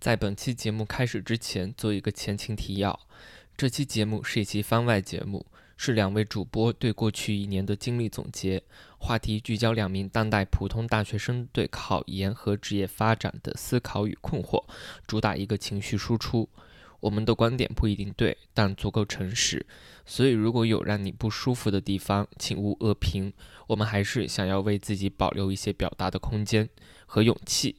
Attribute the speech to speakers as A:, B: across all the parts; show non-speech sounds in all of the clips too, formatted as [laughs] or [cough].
A: 在本期节目开始之前，做一个前情提要。这期节目是一期番外节目，是两位主播对过去一年的经历总结，话题聚焦两名当代普通大学生对考研和职业发展的思考与困惑，主打一个情绪输出。我们的观点不一定对，但足够诚实，所以如果有让你不舒服的地方，请勿恶评。我们还是想要为自己保留一些表达的空间和勇气。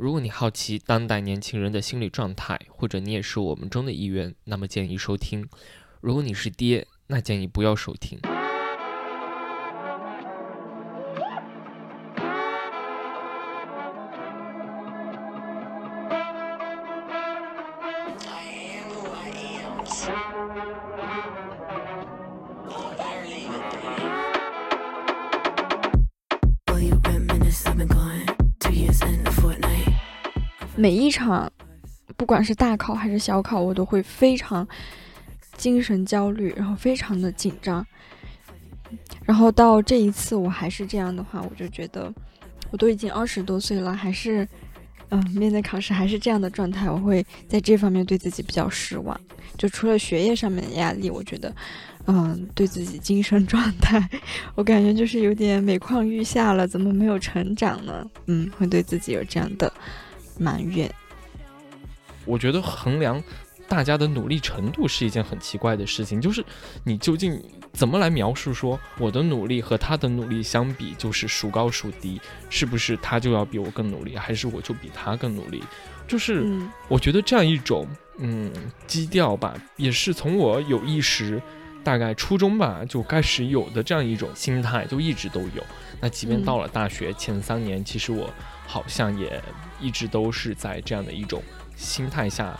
A: 如果你好奇当代年轻人的心理状态，或者你也是我们中的一员，那么建议收听；如果你是爹，那建议不要收听。
B: 每一场，不管是大考还是小考，我都会非常精神焦虑，然后非常的紧张。然后到这一次我还是这样的话，我就觉得我都已经二十多岁了，还是嗯面对考试还是这样的状态，我会在这方面对自己比较失望。就除了学业上面的压力，我觉得嗯对自己精神状态，我感觉就是有点每况愈下了，怎么没有成长呢？嗯，会对自己有这样的。埋怨，
A: 我觉得衡量大家的努力程度是一件很奇怪的事情。就是你究竟怎么来描述说我的努力和他的努力相比，就是孰高孰低？是不是他就要比我更努力，还是我就比他更努力？就是我觉得这样一种嗯基调吧，也是从我有意识，大概初中吧就开始有的这样一种心态，就一直都有。那即便到了大学前三年，其实我。好像也一直都是在这样的一种心态下，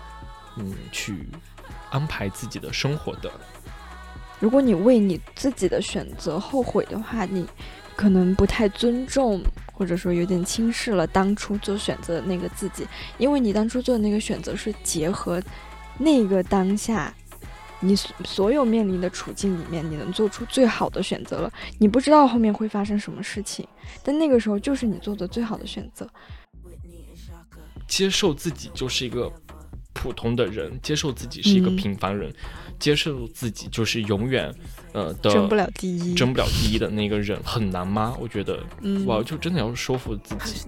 A: 嗯，去安排自己的生活的。
B: 如果你为你自己的选择后悔的话，你可能不太尊重，或者说有点轻视了当初做选择的那个自己，因为你当初做的那个选择是结合那个当下。你所有面临的处境里面，你能做出最好的选择了。你不知道后面会发生什么事情，但那个时候就是你做的最好的选择。
A: 接受自己就是一个普通的人，接受自己是一个平凡人，接受自己就是永远呃的
B: 争不了第一，
A: 争不了第一的那个人，很难吗？我觉得，哇，就真的要说服自己。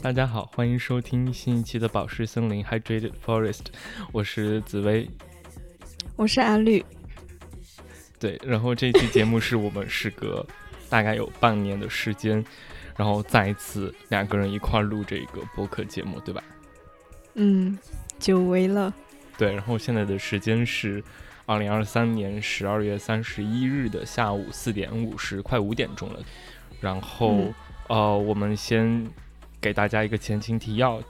A: 大家好，欢迎收听新一期的宝石森林 Hydrated Forest，我是紫薇，
B: 我是阿绿。
A: 对，然后这期节目是我们时隔大概有半年的时间，然后再一次两个人一块录这个播客节目，对吧？
B: 嗯，久违了。
A: 对，然后现在的时间是二零二三年十二月三十一日的下午四点五十，快五点钟了。然后，呃，我们先给大家一个前情提要。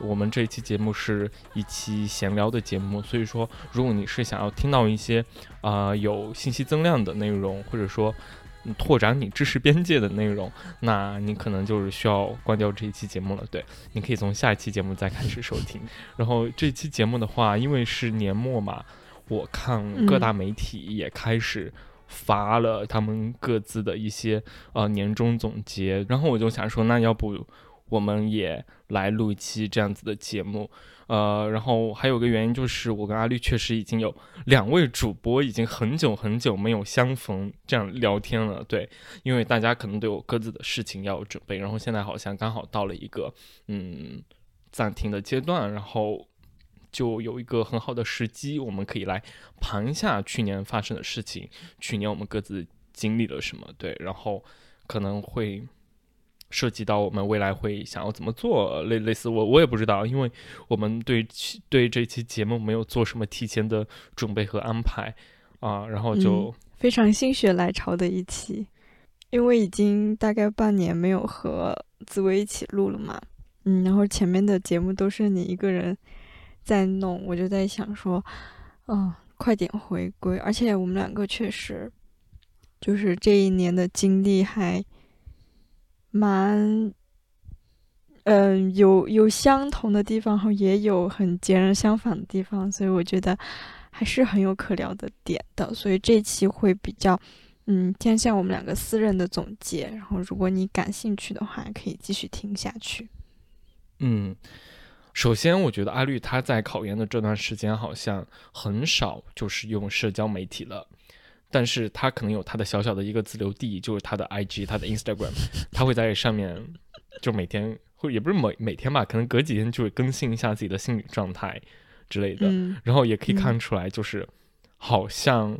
A: 我们这一期节目是一期闲聊的节目，所以说，如果你是想要听到一些啊有信息增量的内容，或者说拓展你知识边界的内容，那你可能就是需要关掉这一期节目了。对，你可以从下一期节目再开始收听。然后这期节目的话，因为是年末嘛，我看各大媒体也开始。发了他们各自的一些呃年终总结，然后我就想说，那要不我们也来录一期这样子的节目，呃，然后还有个原因就是，我跟阿绿确实已经有两位主播已经很久很久没有相逢这样聊天了，对，因为大家可能都有各自的事情要准备，然后现在好像刚好到了一个嗯暂停的阶段，然后。就有一个很好的时机，我们可以来盘一下去年发生的事情，去年我们各自经历了什么，对，然后可能会涉及到我们未来会想要怎么做，类类似我我也不知道，因为我们对对这期节目没有做什么提前的准备和安排啊，然后就
B: 非常心血来潮的一期，因为已经大概半年没有和紫薇一起录了嘛，嗯，然后前面的节目都是你一个人。在弄，我就在想说，嗯，快点回归。而且我们两个确实，就是这一年的经历还蛮，嗯，有有相同的地方，然后也有很截然相反的地方，所以我觉得还是很有可聊的点的。所以这期会比较，嗯，偏向我们两个私人的总结。然后，如果你感兴趣的话，可以继续听下去。
A: 嗯，首先，我觉得阿绿他在考研的这段时间好像很少就是用社交媒体了，但是他可能有他的小小的一个自留地，就是他的 IG、他的 Instagram，他会在上面就每天，或也不是每每天吧，可能隔几天就会更新一下自己的心理状态之类的，然后也可以看出来，就是好像，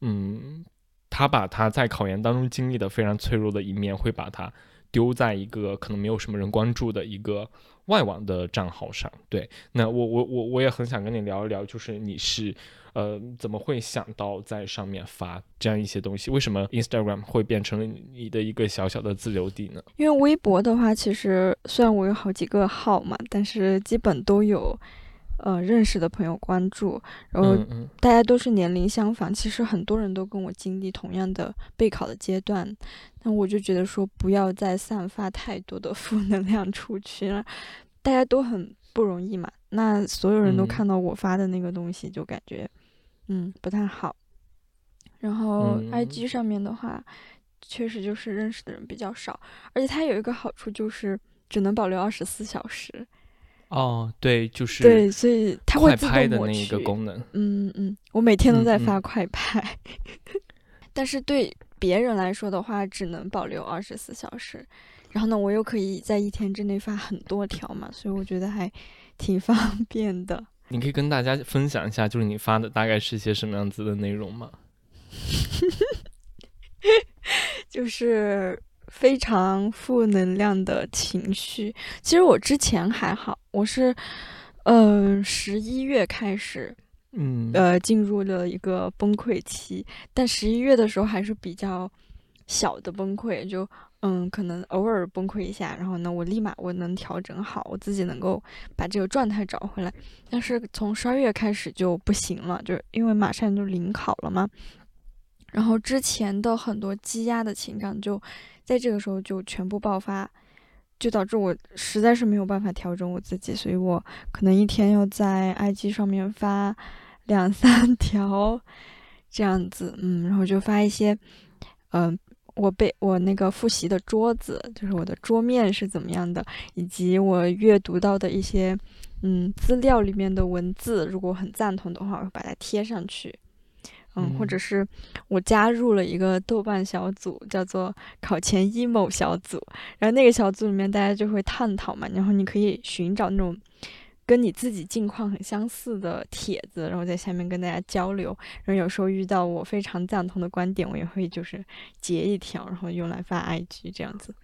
A: 嗯，他把他在考研当中经历的非常脆弱的一面，会把他。丢在一个可能没有什么人关注的一个外网的账号上，对，那我我我我也很想跟你聊一聊，就是你是呃怎么会想到在上面发这样一些东西？为什么 Instagram 会变成了你的一个小小的自留地呢？
B: 因为微博的话，其实虽然我有好几个号嘛，但是基本都有。呃，认识的朋友关注，然后大家都是年龄相仿，其实很多人都跟我经历同样的备考的阶段，那我就觉得说不要再散发太多的负能量出去了，大家都很不容易嘛，那所有人都看到我发的那个东西，就感觉嗯不太好。然后 IG 上面的话，确实就是认识的人比较少，而且它有一个好处就是只能保留二十四小时。
A: 哦，对，就是
B: 对，所以它会
A: 自动的那一个功能。
B: 嗯嗯，我每天都在发快拍，[laughs] 但是对别人来说的话，只能保留二十四小时。然后呢，我又可以在一天之内发很多条嘛，所以我觉得还挺方便的。
A: 你可以跟大家分享一下，就是你发的大概是些什么样子的内容吗？[laughs]
B: 就是。非常负能量的情绪。其实我之前还好，我是，嗯，十一月开始，
A: 嗯，
B: 呃，进入了一个崩溃期。但十一月的时候还是比较小的崩溃，就嗯，可能偶尔崩溃一下，然后呢，我立马我能调整好，我自己能够把这个状态找回来。但是从十二月开始就不行了，就因为马上就临考了嘛，然后之前的很多积压的情感就。在这个时候就全部爆发，就导致我实在是没有办法调整我自己，所以我可能一天要在 IG 上面发两三 [laughs] 条这样子，嗯，然后就发一些，嗯，我被我那个复习的桌子，就是我的桌面是怎么样的，以及我阅读到的一些，嗯，资料里面的文字，如果很赞同的话，我会把它贴上去。嗯，或者是我加入了一个豆瓣小组，叫做考前 emo 小组，然后那个小组里面大家就会探讨嘛，然后你可以寻找那种跟你自己近况很相似的帖子，然后在下面跟大家交流。然后有时候遇到我非常赞同的观点，我也会就是截一条，然后用来发 IG 这样子。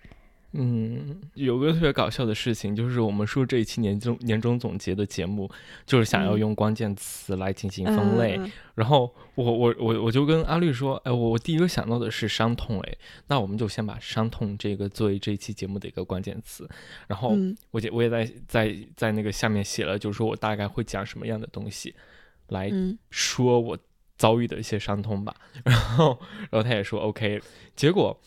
A: 嗯，有个特别搞笑的事情，就是我们说这一期年终年终总结的节目，就是想要用关键词来进行分类。然后我我我我就跟阿绿说，哎，我我第一个想到的是伤痛，哎，那我们就先把伤痛这个作为这一期节目的一个关键词。然后我我也在在在那个下面写了，就是说我大概会讲什么样的东西来说我遭遇的一些伤痛吧。[laughs] 然后然后他也说 OK，结果。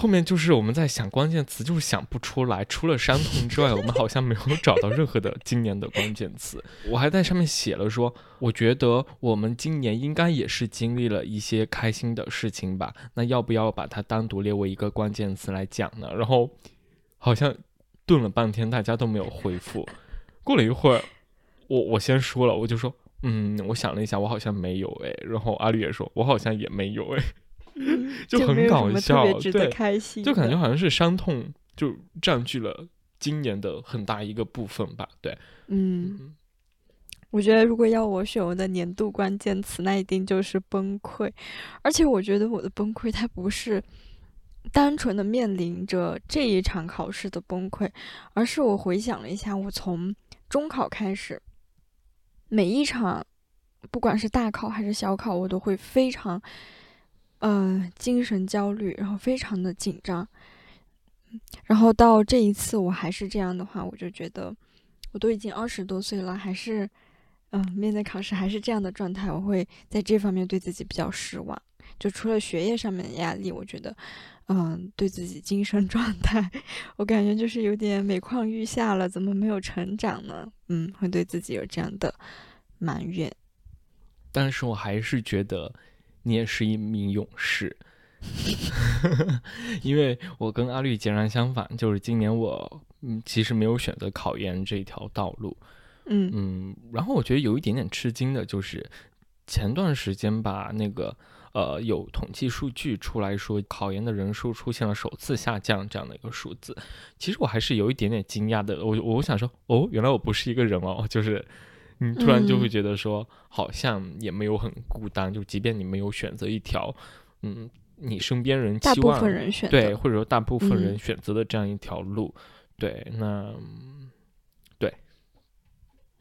A: 后面就是我们在想关键词，就是想不出来。除了伤痛之外，我们好像没有找到任何的今年的关键词。[laughs] 我还在上面写了说，我觉得我们今年应该也是经历了一些开心的事情吧。那要不要把它单独列为一个关键词来讲呢？然后好像顿了半天，大家都没有回复。过了一会儿，我我先说了，我就说，嗯，我想了一下，我好像没有哎。然后阿绿也说，我好像也没有哎。
B: 就
A: 很搞笑，
B: 对，
A: 就感觉好像是伤痛就占据了今年的很大一个部分吧。对，
B: 嗯，我觉得如果要我选我的年度关键词，那一定就是崩溃。而且我觉得我的崩溃，它不是单纯的面临着这一场考试的崩溃，而是我回想了一下，我从中考开始，每一场，不管是大考还是小考，我都会非常。呃，精神焦虑，然后非常的紧张，然后到这一次我还是这样的话，我就觉得我都已经二十多岁了，还是嗯，面对考试还是这样的状态，我会在这方面对自己比较失望。就除了学业上面的压力，我觉得嗯，对自己精神状态，我感觉就是有点每况愈下了，怎么没有成长呢？嗯，会对自己有这样的埋怨。
A: 但是我还是觉得。你也是一名勇士。[laughs] 因为我跟阿绿截然相反，就是今年我嗯其实没有选择考研这条道路，
B: 嗯。
A: 嗯，然后我觉得有一点点吃惊的就是前段时间吧，那个呃有统计数据出来说考研的人数出现了首次下降这样的一个数字，其实我还是有一点点惊讶的，我我想说哦，原来我不是一个人哦，就是你突然就会觉得说好像也没有很孤单，就即便你没有选择一条嗯。你身边人
B: 大部分人选
A: 对，或者说大部分人选择的这样一条路，对，那对，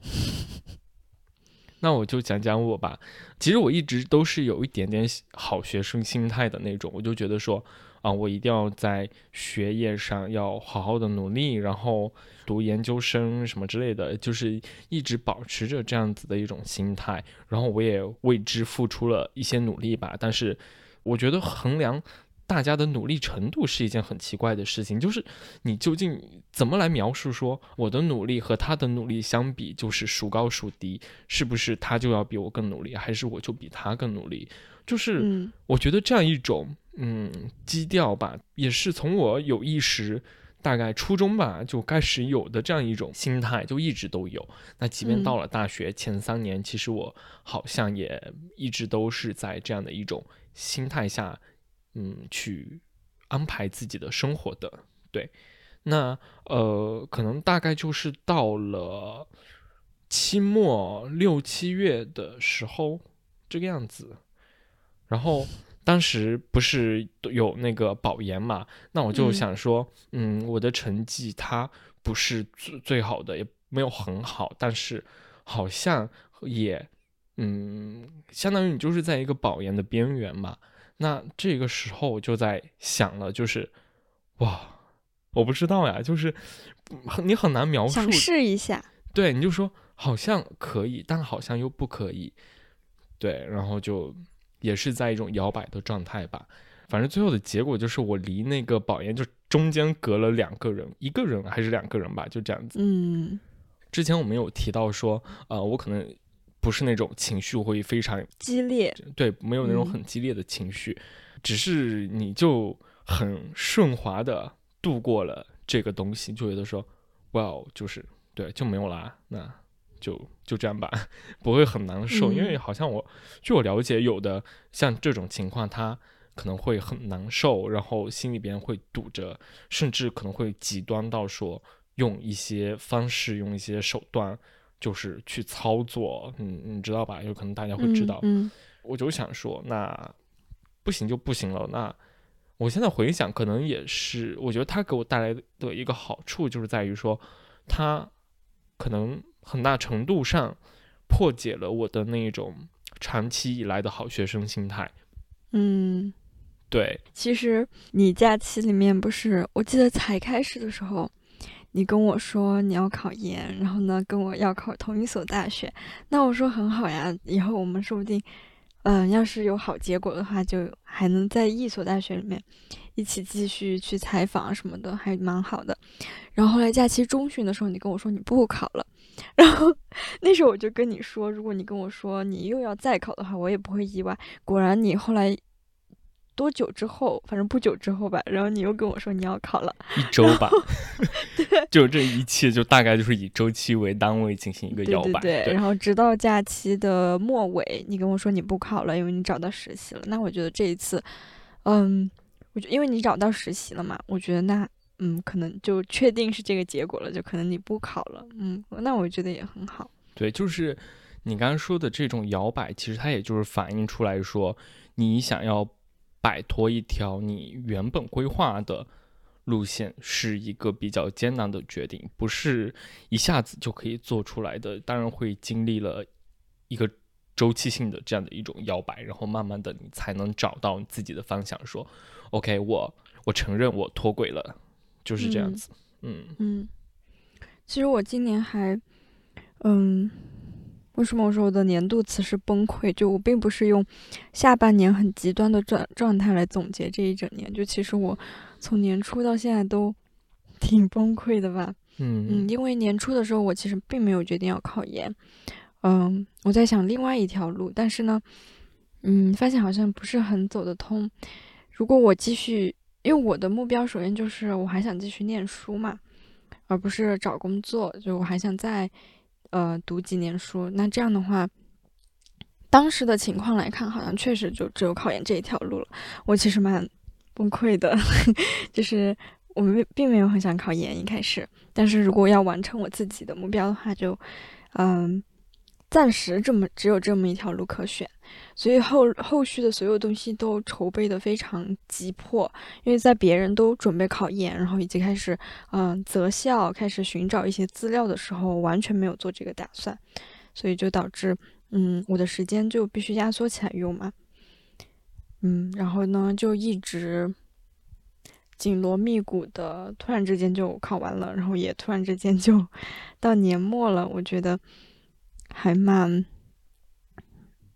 A: [laughs] 那我就讲讲我吧。其实我一直都是有一点点好学生心态的那种，我就觉得说啊，我一定要在学业上要好好的努力，然后读研究生什么之类的，就是一直保持着这样子的一种心态。然后我也为之付出了一些努力吧，但是。我觉得衡量大家的努力程度是一件很奇怪的事情，就是你究竟怎么来描述说我的努力和他的努力相比就是孰高孰低？是不是他就要比我更努力，还是我就比他更努力？就是我觉得这样一种嗯基调吧，也是从我有意识大概初中吧就开始有的这样一种心态，就一直都有。那即便到了大学前三年，其实我好像也一直都是在这样的一种。心态下，嗯，去安排自己的生活的，对，那呃，可能大概就是到了期末六七月的时候这个样子，然后当时不是有那个保研嘛，那我就想说，嗯，我的成绩它不是最最好的，也没有很好，但是好像也。嗯，相当于你就是在一个保研的边缘嘛。那这个时候我就在想了，就是哇，我不知道呀，就是你很难描述。
B: 想试一下。
A: 对，你就说好像可以，但好像又不可以。对，然后就也是在一种摇摆的状态吧。反正最后的结果就是我离那个保研就中间隔了两个人，一个人还是两个人吧，就这样子。
B: 嗯。
A: 之前我们有提到说，呃，我可能。不是那种情绪会非常
B: 激烈，
A: 对，没有那种很激烈的情绪，只是你就很顺滑的度过了这个东西，就觉得说，哇，就是对，就没有啦，那就就这样吧，不会很难受，因为好像我据我了解，有的像这种情况，他可能会很难受，然后心里边会堵着，甚至可能会极端到说用一些方式，用一些手段。就是去操作，嗯，你知道吧？有可能大家会知道。
B: 嗯，
A: 我就想说，那不行就不行了。那我现在回想，可能也是，我觉得他给我带来的一个好处，就是在于说，他可能很大程度上破解了我的那种长期以来的好学生心态。
B: 嗯，
A: 对。
B: 其实你假期里面不是，我记得才开始的时候。你跟我说你要考研，然后呢跟我要考同一所大学，那我说很好呀，以后我们说不定，嗯，要是有好结果的话，就还能在一所大学里面一起继续去采访什么的，还蛮好的。然后后来假期中旬的时候，你跟我说你不考了，然后那时候我就跟你说，如果你跟我说你又要再考的话，我也不会意外。果然你后来。多久之后？反正不久之后吧。然后你又跟我说你要考了，
A: 一周吧。[laughs] 对，就这一切就大概就是以周期为单位进行一个摇摆。
B: 对，然后直到假期的末尾，你跟我说你不考了，因为你找到实习了。那我觉得这一次，嗯，我觉因为你找到实习了嘛，我觉得那嗯，可能就确定是这个结果了，就可能你不考了。嗯，那我觉得也很好。
A: 对，就是你刚刚说的这种摇摆，其实它也就是反映出来说，你想要。摆脱一条你原本规划的路线是一个比较艰难的决定，不是一下子就可以做出来的。当然会经历了一个周期性的这样的一种摇摆，然后慢慢的你才能找到你自己的方向。说，OK，我我承认我脱轨了，就是这样子。
B: 嗯嗯，其实我今年还，嗯。为什么我说我的年度词是崩溃？就我并不是用下半年很极端的状状态来总结这一整年。就其实我从年初到现在都挺崩溃的吧。
A: 嗯
B: 嗯，因为年初的时候我其实并没有决定要考研。嗯，我在想另外一条路，但是呢，嗯，发现好像不是很走得通。如果我继续，因为我的目标首先就是我还想继续念书嘛，而不是找工作，就我还想再呃读几年书。那这样的话，当时的情况来看，好像确实就只有考研这一条路了。我其实蛮崩溃的，[laughs] 就是我们并没有很想考研一开始，但是如果要完成我自己的目标的话，就嗯。暂时这么只有这么一条路可选，所以后后续的所有东西都筹备的非常急迫。因为在别人都准备考研，然后以及开始嗯择校、开始寻找一些资料的时候，完全没有做这个打算，所以就导致嗯我的时间就必须压缩起来用嘛。嗯，然后呢就一直紧锣密鼓的，突然之间就考完了，然后也突然之间就 [laughs] 到年末了。我觉得。还蛮，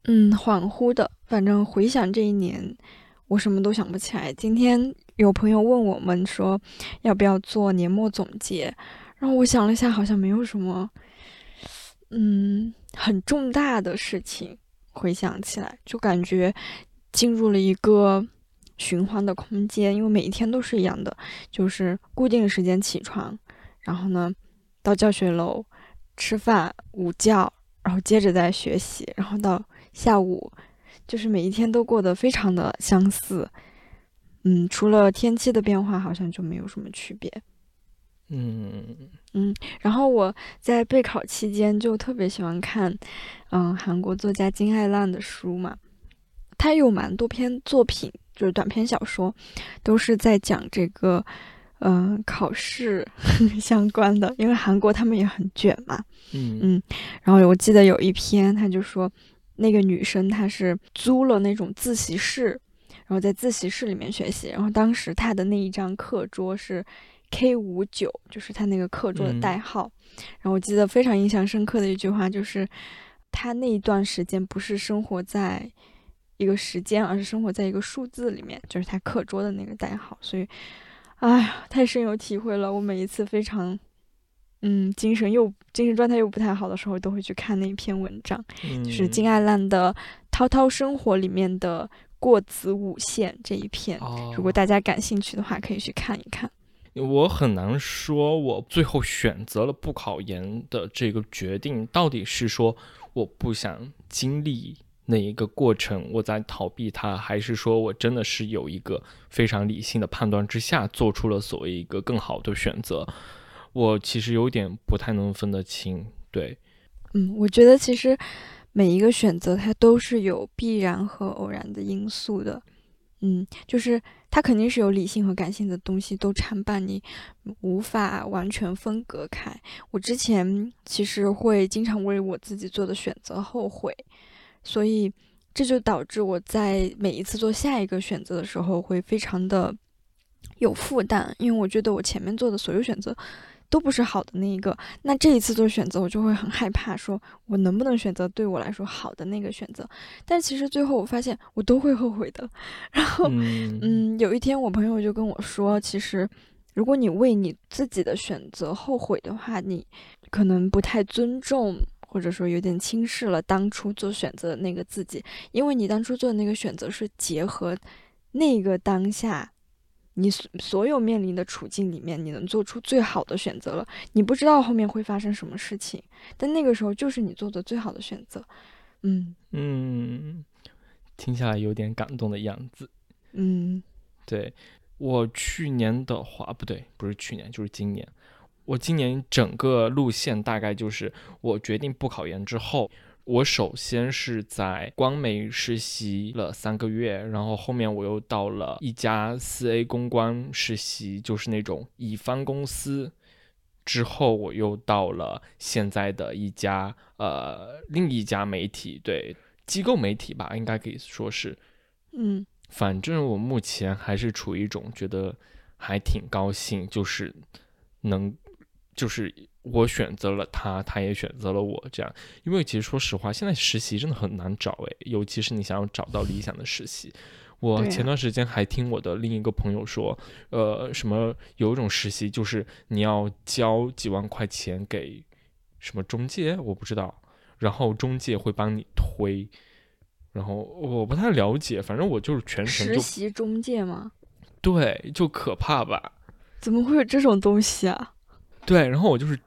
B: 嗯，恍惚的。反正回想这一年，我什么都想不起来。今天有朋友问我们说，要不要做年末总结？然后我想了一下，好像没有什么，嗯，很重大的事情。回想起来，就感觉进入了一个循环的空间，因为每一天都是一样的，就是固定时间起床，然后呢，到教学楼吃饭、午觉。然后接着再学习，然后到下午，就是每一天都过得非常的相似，嗯，除了天气的变化，好像就没有什么区别。
A: 嗯
B: 嗯，然后我在备考期间就特别喜欢看，嗯，韩国作家金爱烂的书嘛，他有蛮多篇作品，就是短篇小说，都是在讲这个。嗯，考试 [laughs] 相关的，因为韩国他们也很卷嘛。
A: 嗯
B: 嗯，然后我记得有一篇，他就说那个女生她是租了那种自习室，然后在自习室里面学习。然后当时她的那一张课桌是 K 五九，就是她那个课桌的代号。然后我记得非常印象深刻的一句话就是，她那一段时间不是生活在一个时间，而是生活在一个数字里面，就是她课桌的那个代号。所以。哎呀，太深有体会了！我每一次非常，嗯，精神又精神状态又不太好的时候，都会去看那一篇文章，就是金爱烂的《涛涛生活》里面的过子午线这一篇。如果大家感兴趣的话，可以去看一看。
A: 我很难说，我最后选择了不考研的这个决定，到底是说我不想经历。那一个过程，我在逃避它，还是说我真的是有一个非常理性的判断之下，做出了所谓一个更好的选择？我其实有点不太能分得清。对，
B: 嗯，我觉得其实每一个选择它都是有必然和偶然的因素的。嗯，就是它肯定是有理性和感性的东西都参半，你无法完全分隔开。我之前其实会经常为我自己做的选择后悔。所以，这就导致我在每一次做下一个选择的时候，会非常的有负担，因为我觉得我前面做的所有选择都不是好的那一个。那这一次做选择，我就会很害怕，说我能不能选择对我来说好的那个选择？但其实最后我发现，我都会后悔的。然后，嗯，有一天我朋友就跟我说，其实如果你为你自己的选择后悔的话，你可能不太尊重。或者说有点轻视了当初做选择的那个自己，因为你当初做的那个选择是结合那个当下你所所有面临的处境里面，你能做出最好的选择了。你不知道后面会发生什么事情，但那个时候就是你做的最好的选择。嗯
A: 嗯，听下来有点感动的样子。
B: 嗯，
A: 对我去年的话，不对，不是去年，就是今年。我今年整个路线大概就是，我决定不考研之后，我首先是在光媒实习了三个月，然后后面我又到了一家四 A 公关实习，就是那种乙方公司，之后我又到了现在的一家呃另一家媒体，对机构媒体吧，应该可以说是，
B: 嗯，
A: 反正我目前还是处于一种觉得还挺高兴，就是能。就是我选择了他，他也选择了我，这样。因为其实说实话，现在实习真的很难找诶，尤其是你想要找到理想的实习。我前段时间还听我的另一个朋友说，呃，什么有一种实习就是你要交几万块钱给什么中介，我不知道，然后中介会帮你推，然后我不太了解，反正我就是全程
B: 实习中介吗？
A: 对，就可怕吧。
B: 怎么会有这种东西啊？
A: 对，然后我就是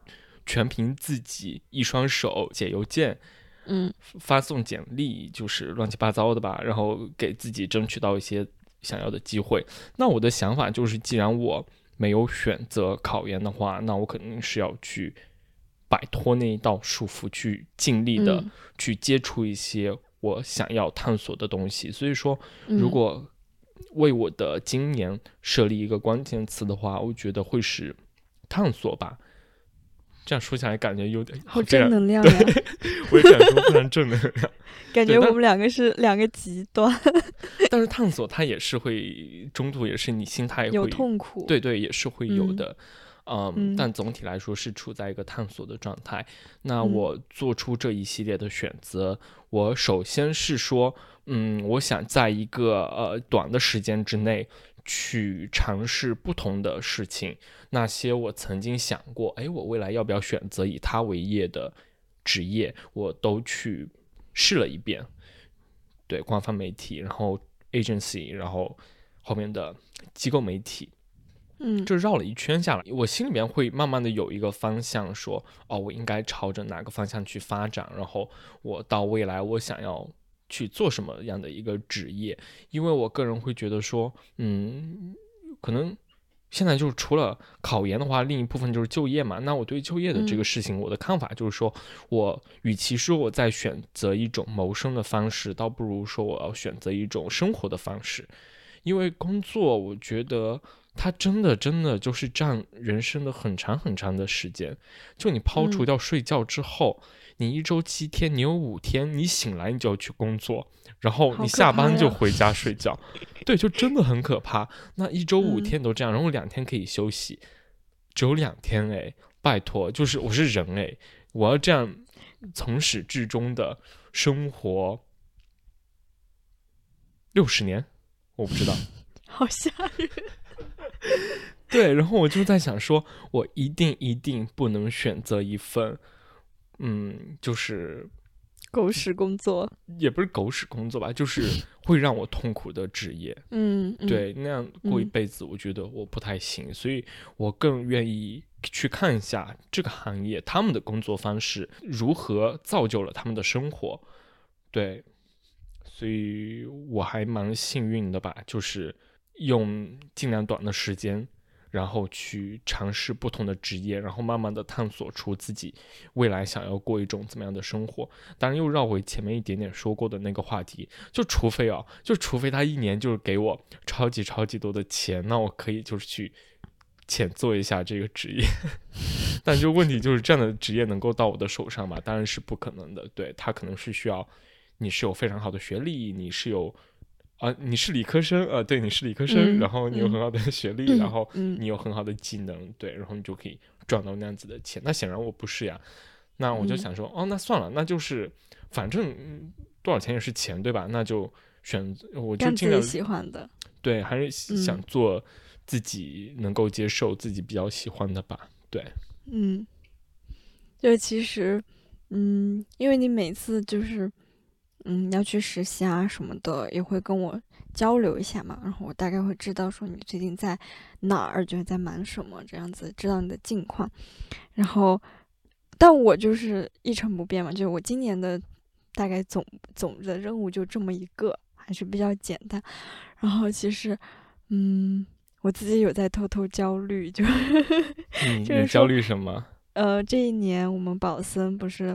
A: 全凭自己一双手写邮件，
B: 嗯
A: 发送简历，就是乱七八糟的吧，然后给自己争取到一些想要的机会。那我的想法就是，既然我没有选择考研的话，那我肯定是要去摆脱那一道束缚，去尽力的
B: 嗯
A: 去接触一些我想要探索的东西。所以说，
B: 嗯
A: 如果为我的今年设立一个关键词的话，我觉得会是探索吧。这样说起来，感觉有点
B: 好正能量呀，[laughs]
A: 我也想说非常正能量。[laughs]
B: 感觉我们两个是两个极端，[laughs]
A: 但是探索它也是会中途也是你心态
B: 有
A: 会
B: 痛苦。，
A: 对对也是会有
B: 嗯
A: 的，嗯，
B: 嗯
A: 但总体来说是处在一个探索的状态。那
B: 嗯
A: 我做出这一系列的选择，我首先是说，嗯，我想在一个呃短的时间之内去尝试不同的事情，那些我曾经想过，哎，我未来要不要选择以它为业的职业，我都去试了一遍。对，官方媒体，然后 agency，然后后面的机构媒体，
B: 嗯。
A: 就绕了一圈下来，我心里面会慢慢的有一个方向说，哦，我应该朝着哪个方向去发展，然后我到未来我想要去做什么样的一个职业，因为我个人会觉得说，嗯，可能现在就是除了考研的话，另一部分就是就业嘛。那我对就业的这个
B: 嗯
A: 事情，我的看法就是说，我与其说我在选择一种谋生的方式，倒不如说我要选择一种生活的方式，因为工作，我觉得它真的真的就是占人生的很长很长的时间。就你抛除
B: 嗯
A: 掉睡觉之后，你一周七天，你有五天你醒来你就要去工作，然后你下班就回家睡觉，[laughs] 对，就真的很可怕。那一周五
B: 嗯
A: 天都这样，然后两天可以休息，只有两天哎，拜托，就是我是人哎，我要这样从始至终的生活六十年，我不知道。[laughs]
B: 好吓人。
A: 对，然后我就在想说，我一定一定不能选择一份，嗯，就是
B: 狗屎工作。
A: 也不是狗屎工作吧，就是 [laughs] 会让我痛苦的职业。
B: 嗯，嗯，
A: 对，那样过一
B: 嗯
A: 辈子，我觉得我不太行，所以我更愿意去看一下这个行业他们的工作方式如何造就了他们的生活。对，所以我还蛮幸运的吧，就是用尽量短的时间。然后去尝试不同的职业，然后慢慢的探索出自己未来想要过一种怎么样的生活。当然又绕回前面一点点说过的那个话题，就除非啊，就除非他一年就是给我超级超级多的钱，那我可以就是去浅做一下这个职业。[laughs] 但就问题就是这样的职业能够到我的手上吗？当然是不可能的。对，他可能是需要你是有非常好的学历，你是有啊、你是理科生，啊，对，你是理科生，
B: 嗯
A: 然后你有
B: 嗯
A: 很好的学历，
B: 嗯
A: 然后
B: 嗯
A: 你有很好的技能，对，然后你就可以赚到那样子的钱。那显然我不是呀，那我就
B: 嗯
A: 想说，哦，那算了，那就是反正嗯多少钱也是钱，对吧？那就选，我就尽量
B: 喜欢的。
A: 对，还是想
B: 嗯
A: 做自己能够接受、自己比较喜欢的吧。对，
B: 嗯，就其实，嗯，因为你每次就是，嗯，要去实习啊什么的，也会跟我交流一下嘛，然后我大概会知道说你最近在哪儿，就是在忙什么这样子，知道你的近况。然后，但我就是一成不变嘛，就是我今年的大概总总的任务就这么一个，还是比较简单。然后其实，嗯，我自己有在偷偷焦虑，就 [laughs]
A: 嗯，
B: 就是
A: 你焦虑什么？
B: 呃，这一年我们保森不是，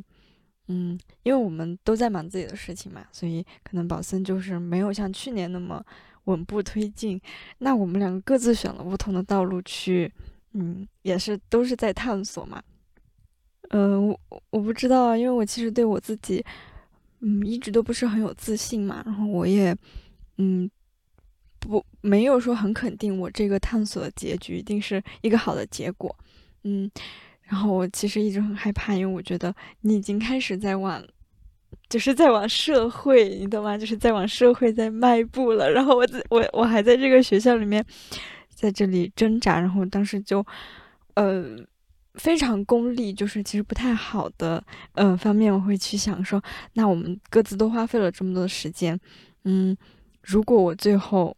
B: 嗯，因为我们都在忙自己的事情嘛，所以可能宝森就是没有像去年那么稳步推进。那我们两个各自选了不同的道路去，嗯，也是都是在探索嘛。嗯、我我不知道啊，因为我其实对我自己，嗯，一直都不是很有自信嘛，然后我也，嗯，不没有说很肯定我这个探索的结局一定是一个好的结果，嗯。然后我其实一直很害怕，因为我觉得你已经开始在往，就是在往社会，你懂吗？就是在往社会在迈步了。然后我在我我还在这个学校里面，在这里挣扎。然后当时就，呃，非常功利，就是其实不太好的，嗯，方面我会去想说，那我们各自都花费了这么多时间，嗯，如果我最后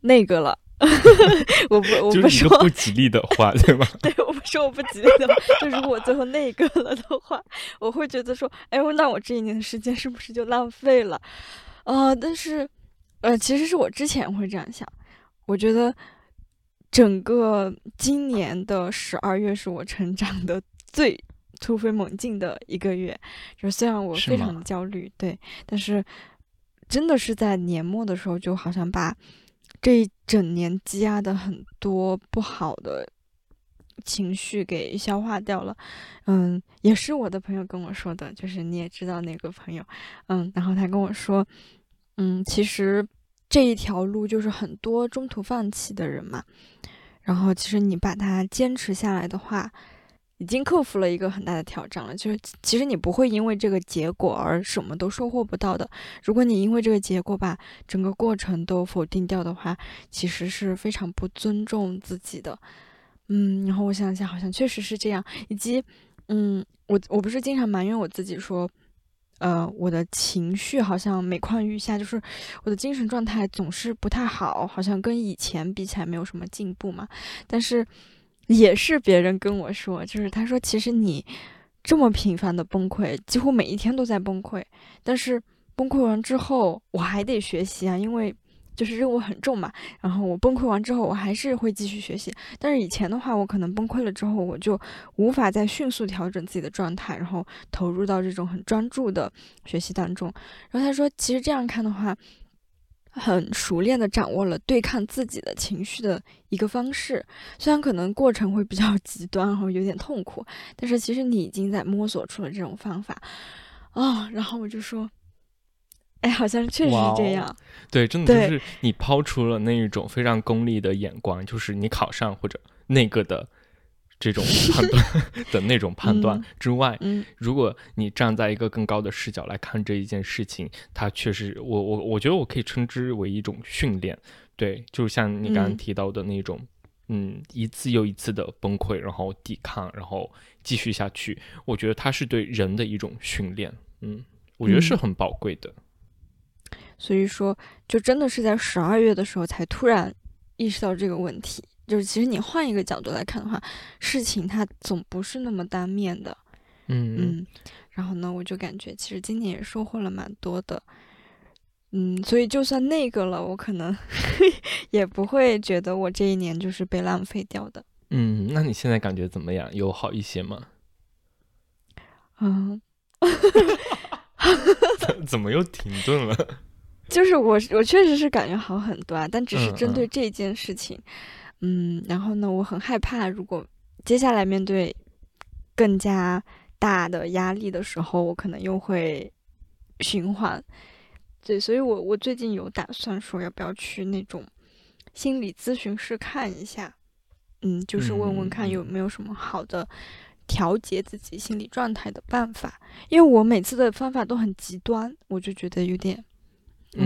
B: 那个了，[laughs] 我不我不说
A: 不吉利的话，对吧？[laughs]
B: 对，我不说我不吉利的话，就如果我最后那个了的话，我会觉得说，哎，那我这一年的时间是不是就浪费了？呃，但是，呃，其实是我之前会这样想，我觉得。整个今年的十二月是我成长的最突飞猛进的一个月，就虽然我非常的焦虑，对，但是真的是在年末的时候，就好像把这一整年积压的很多不好的情绪给消化掉了。嗯，也是我的朋友跟我说的，就是你也知道那个朋友，嗯，然后他跟我说，嗯，其实。这一条路就是很多中途放弃的人嘛，然后其实你把它坚持下来的话，已经克服了一个很大的挑战了。就是其实你不会因为这个结果而什么都收获不到的。如果你因为这个结果把整个过程都否定掉的话，其实是非常不尊重自己的。嗯，然后我想想，好像确实是这样。以及，嗯，我我不是经常埋怨我自己说。呃，我的情绪好像每况愈下，就是我的精神状态总是不太好，好像跟以前比起来没有什么进步嘛。但是也是别人跟我说，就是他说，其实你这么频繁的崩溃，几乎每一天都在崩溃，但是崩溃完之后，我还得学习啊，因为。就是任务很重嘛，然后我崩溃完之后，我还是会继续学习。但是以前的话，我可能崩溃了之后，我就无法再迅速调整自己的状态，然后投入到这种很专注的学习当中。然后他说，其实这样看的话，很熟练的掌握了对抗自己的情绪的一个方式。虽然可能过程会比较极端，然后有点痛苦，但是其实你已经在摸索出了这种方法啊。然后我就说。哎，好像确实是这样。
A: 对，真的就是你抛出了那一种非常功利的眼光，就是你考上或者那个的这种判断 [laughs] 的那种判断之外，
B: 嗯，
A: 如果你站在一个更高的视角来看这一件事情，它确实，我我我觉得我可以称之为一种训练。对，就像你刚刚提到的那种，嗯，一次又一次的崩溃，然后抵抗，然后继续下去，我觉得它是对人的一种训练。嗯，我觉得是很宝贵的。
B: 所以说，就真的是在十二月的时候才突然意识到这个问题。就是其实你换一个角度来看的话，事情它总不是那么单面的。
A: 嗯
B: 嗯。然后呢，我就感觉其实今年也收获了蛮多的。嗯，所以就算那个了，我可能 [laughs] 也不会觉得我这一年就是被浪费掉的。
A: 嗯，那你现在感觉怎么样？有好一些吗？[laughs]
B: 嗯。[laughs]
A: 怎么又停顿了？
B: 就是我，我确实是感觉好很多啊，但只是针对这件事情，嗯，然后呢，我很害怕，如果接下来面对更加大的压力的时候，我可能又会循环。对，所以我我最近有打算说，要不要去那种心理咨询室看一下，嗯，就是问问看有没有什么好的调节自己心理状态的办法，因为我每次的方法都很极端，我就觉得有点。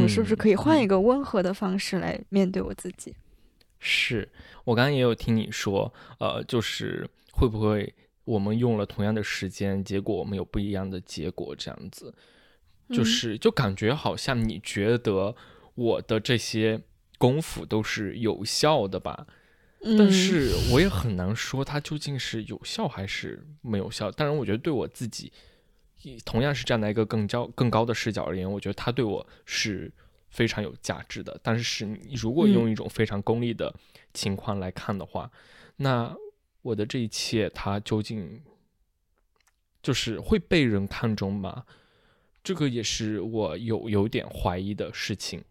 B: 我是不是可以换一个温和的方式来面对我自己？
A: 是我刚刚也有听你说，呃，就是会不会我们用了同样的时间，结果我们有不一样的结果？这样子，就是就感觉好像你觉得我的这些功夫都是有效的吧？但是我也很难说它究竟是有效还是没有效。当然，我觉得对我自己。同样是站在一个更高更高的视角而言，我觉得它对我是非常有价值的。但是，你如果用一种非常功利的情况来看的话，那我的这一切，它究竟就是会被人看中吗？这个也是我有有点怀疑的事情。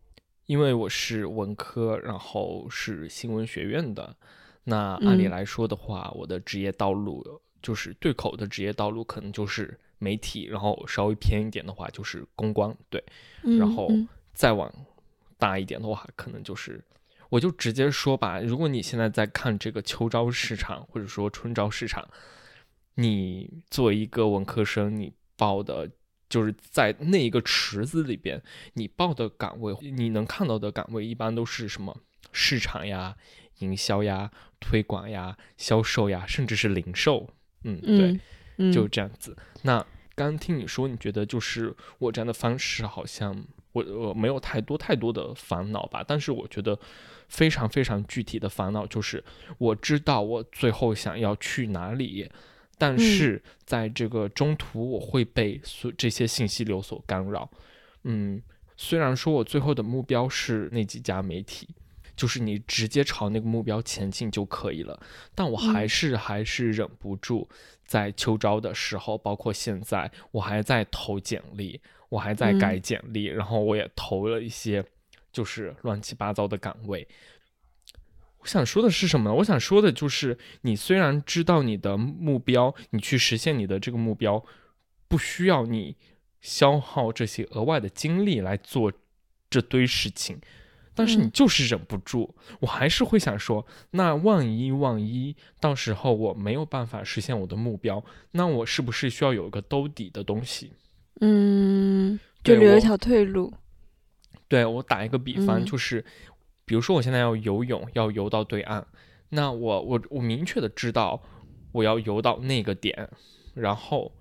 A: 因为我是文科，然后是新闻学院的，那按理来说的话，我的职业道路就是对口的职业道路，可能就是。媒体，然后稍微偏一点的话就是公关，对，然后再往大一点的话，可能就是，我就直接说吧，如果你现在在看这个秋招市场或者说春招市场，你作为一个文科生，你报的就是在那一个池子里边，你报的岗位，你能看到的岗位一般都是什么市场呀、营销呀、推广呀、销售呀，甚至是零售。嗯，
B: 嗯
A: 对，
B: 嗯
A: 就这样子。那刚刚听你说，你觉得就是我这样的方式好像我我没有太多太多的烦恼吧？但是我觉得非常非常具体的烦恼就是我知道我最后想要去哪里，但是在这个中途我会被所这些信息流所干扰。嗯，虽然说我最后的目标是那几家媒体。就是你直接朝那个目标前进就可以了，但我还
B: 嗯
A: 是还是忍不住，在秋招的时候，包括现在，我还在投简历，我还在改
B: 嗯
A: 简历，然后我也投了一些就是乱七八糟的岗位。我想说的是什么呢？我想说的就是，你虽然知道你的目标，你去实现你的这个目标，不需要你消耗这些额外的精力来做这堆事情，但是你
B: 嗯
A: 就是忍不住，我还是会想说，那万一万一到时候我没有办法实现我的目标，那我是不是需要有一个兜底的东西？
B: 嗯，就留一条退路。
A: 对我打一个比方，
B: 嗯
A: 就是比如说我现在要游泳，要游到对岸，那我我我明确的知道我要游到那个点，然后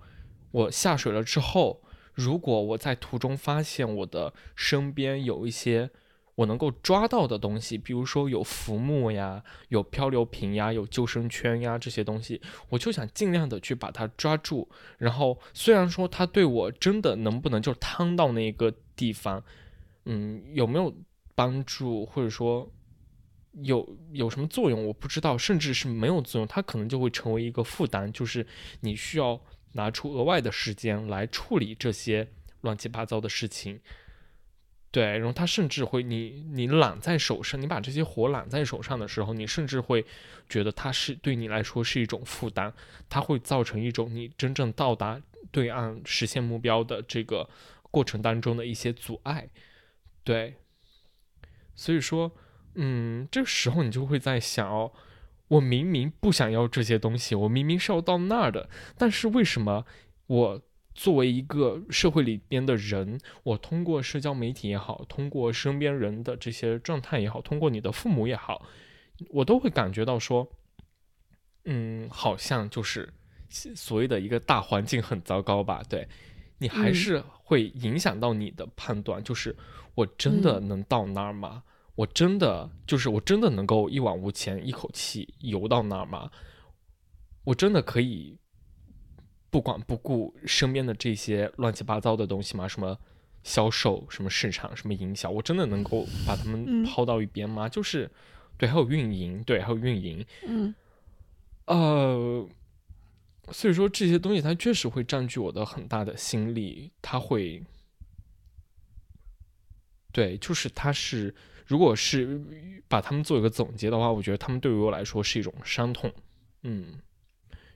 A: 我下水了之后，如果我在途中发现我的身边有一些我能够抓到的东西，比如说有浮木呀、有漂流瓶呀、有救生圈呀这些东西，我就想尽量的去把它抓住。然后虽然说它对我真的能不能就趟到那个地方，嗯，有没有帮助，或者说有有什么作用，我不知道，甚至是没有作用，它可能就会成为一个负担，就是你需要拿出额外的时间来处理这些乱七八糟的事情。对，然后它甚至会你你揽在手上，你把这些活揽在手上的时候，你甚至会觉得它是对你来说是一种负担，它会造成一种你真正到达对岸实现目标的这个过程当中的一些阻碍。对，所以说，嗯，这个时候你就会在想哦，我明明不想要这些东西，我明明是要到那儿的，但是为什么我作为一个社会里边的人，我通过社交媒体也好，通过身边人的这些状态也好，通过你的父母也好，我都会感觉到说，嗯，好像就是所谓的一个大环境很糟糕吧？对你还
B: 嗯
A: 是会影响到你的判断，就是我真的
B: 嗯
A: 能到那儿吗？我真的就是我真的能够一往无前，一口气游到那儿吗？我真的可以不管不顾身边的这些乱七八糟的东西吗？什么销售、什么市场、什么营销，我真的能够把他们
B: 嗯
A: 抛到一边吗？就是对，还有运营，对，还有运营，
B: 嗯
A: 呃，所以说这些东西它确实会占据我的很大的心力，它会，对，就是它是，如果是把它们做一个总结的话，我觉得他们对于我来说是一种伤痛，嗯，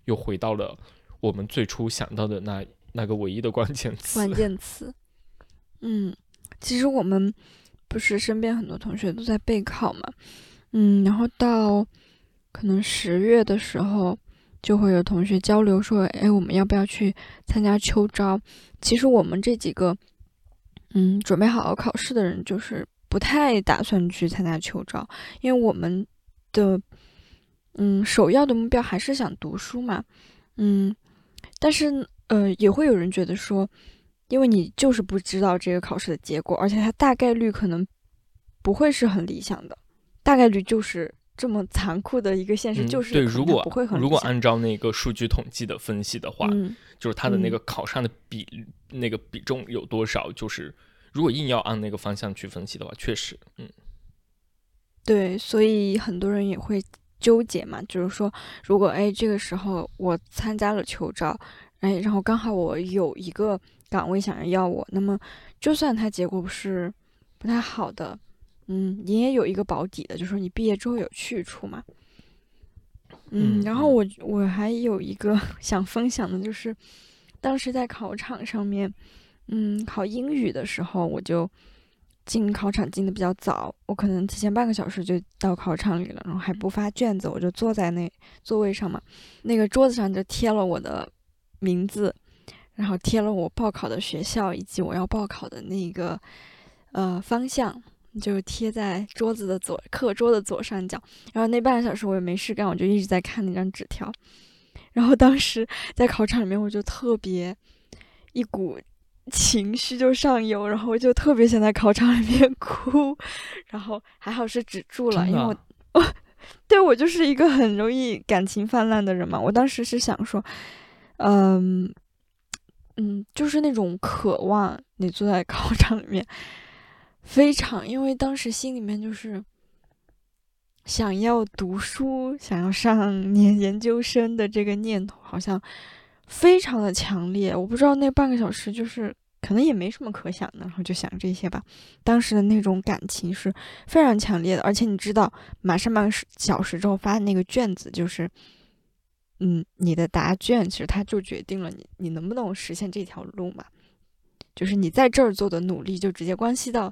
A: 又回到了我们最初想到的那那个唯一的关键词，
B: 关键词。嗯，其实我们不是身边很多同学都在备考嘛，嗯，然后到可能十月的时候，就会有同学交流说，哎，我们要不要去参加秋招？其实我们这几个，嗯，准备好好考试的人，就是不太打算去参加秋招，因为我们的，嗯，首要的目标还是想读书嘛，嗯，但是呃，也会有人觉得说，因为你就是不知道这个考试的结果，而且它大概率可能不会是很理想的，大概率就是这么残酷的一个现实，
A: 嗯
B: 就是
A: 如果
B: 不会很
A: 如果按照那个数据统计的分析的话，
B: 嗯
A: 就是它的那
B: 嗯
A: 个考上的比、那个比重有多少？就是如果硬要按那个方向去分析的话，确实，嗯
B: 对，所以很多人也会纠结嘛，就是说，如果哎这个时候我参加了秋招，哎，然后刚好我有一个岗位想要要我，那么就算它结果不是不太好的，嗯，你也有一个保底的，就是说你毕业之后有去处嘛。嗯，
A: 嗯
B: 然后我我还有一个 [laughs] 想分享的，就是当时在考场上面，嗯，考英语的时候，我就进考场进的比较早，我可能提前半个小时就到考场里了，然后还不发卷子，我就坐在那座位上嘛，那个桌子上就贴了我的名字，然后贴了我报考的学校以及我要报考的那个呃方向，就贴在桌子的左课桌的左上角。然后那半个小时我也没事干，我就一直在看那张纸条。[laughs] 然后当时在考场里面，我就特别一股情绪就上涌，然后我就特别想在考场里面 [laughs] 哭。然后还好是止住了，因为我我 [laughs] 对我就是一个很容易感情泛滥的人嘛。我当时是想说，嗯嗯，就是那种渴望你坐在考场里面。非常，因为当时心里面就是想要读书、想要上 [laughs] 研研究生的这个念头，好像非常的强烈。我不知道那半个小时就是可能也没什么可想的，然后就想这些吧。当时的那种感情是非常强烈的，而且你知道，马上半个小时之后发的那个卷子，就是嗯，你的答卷，其实它就决定了你你能不能实现这条路嘛。就是你在这儿做的努力，就直接关系到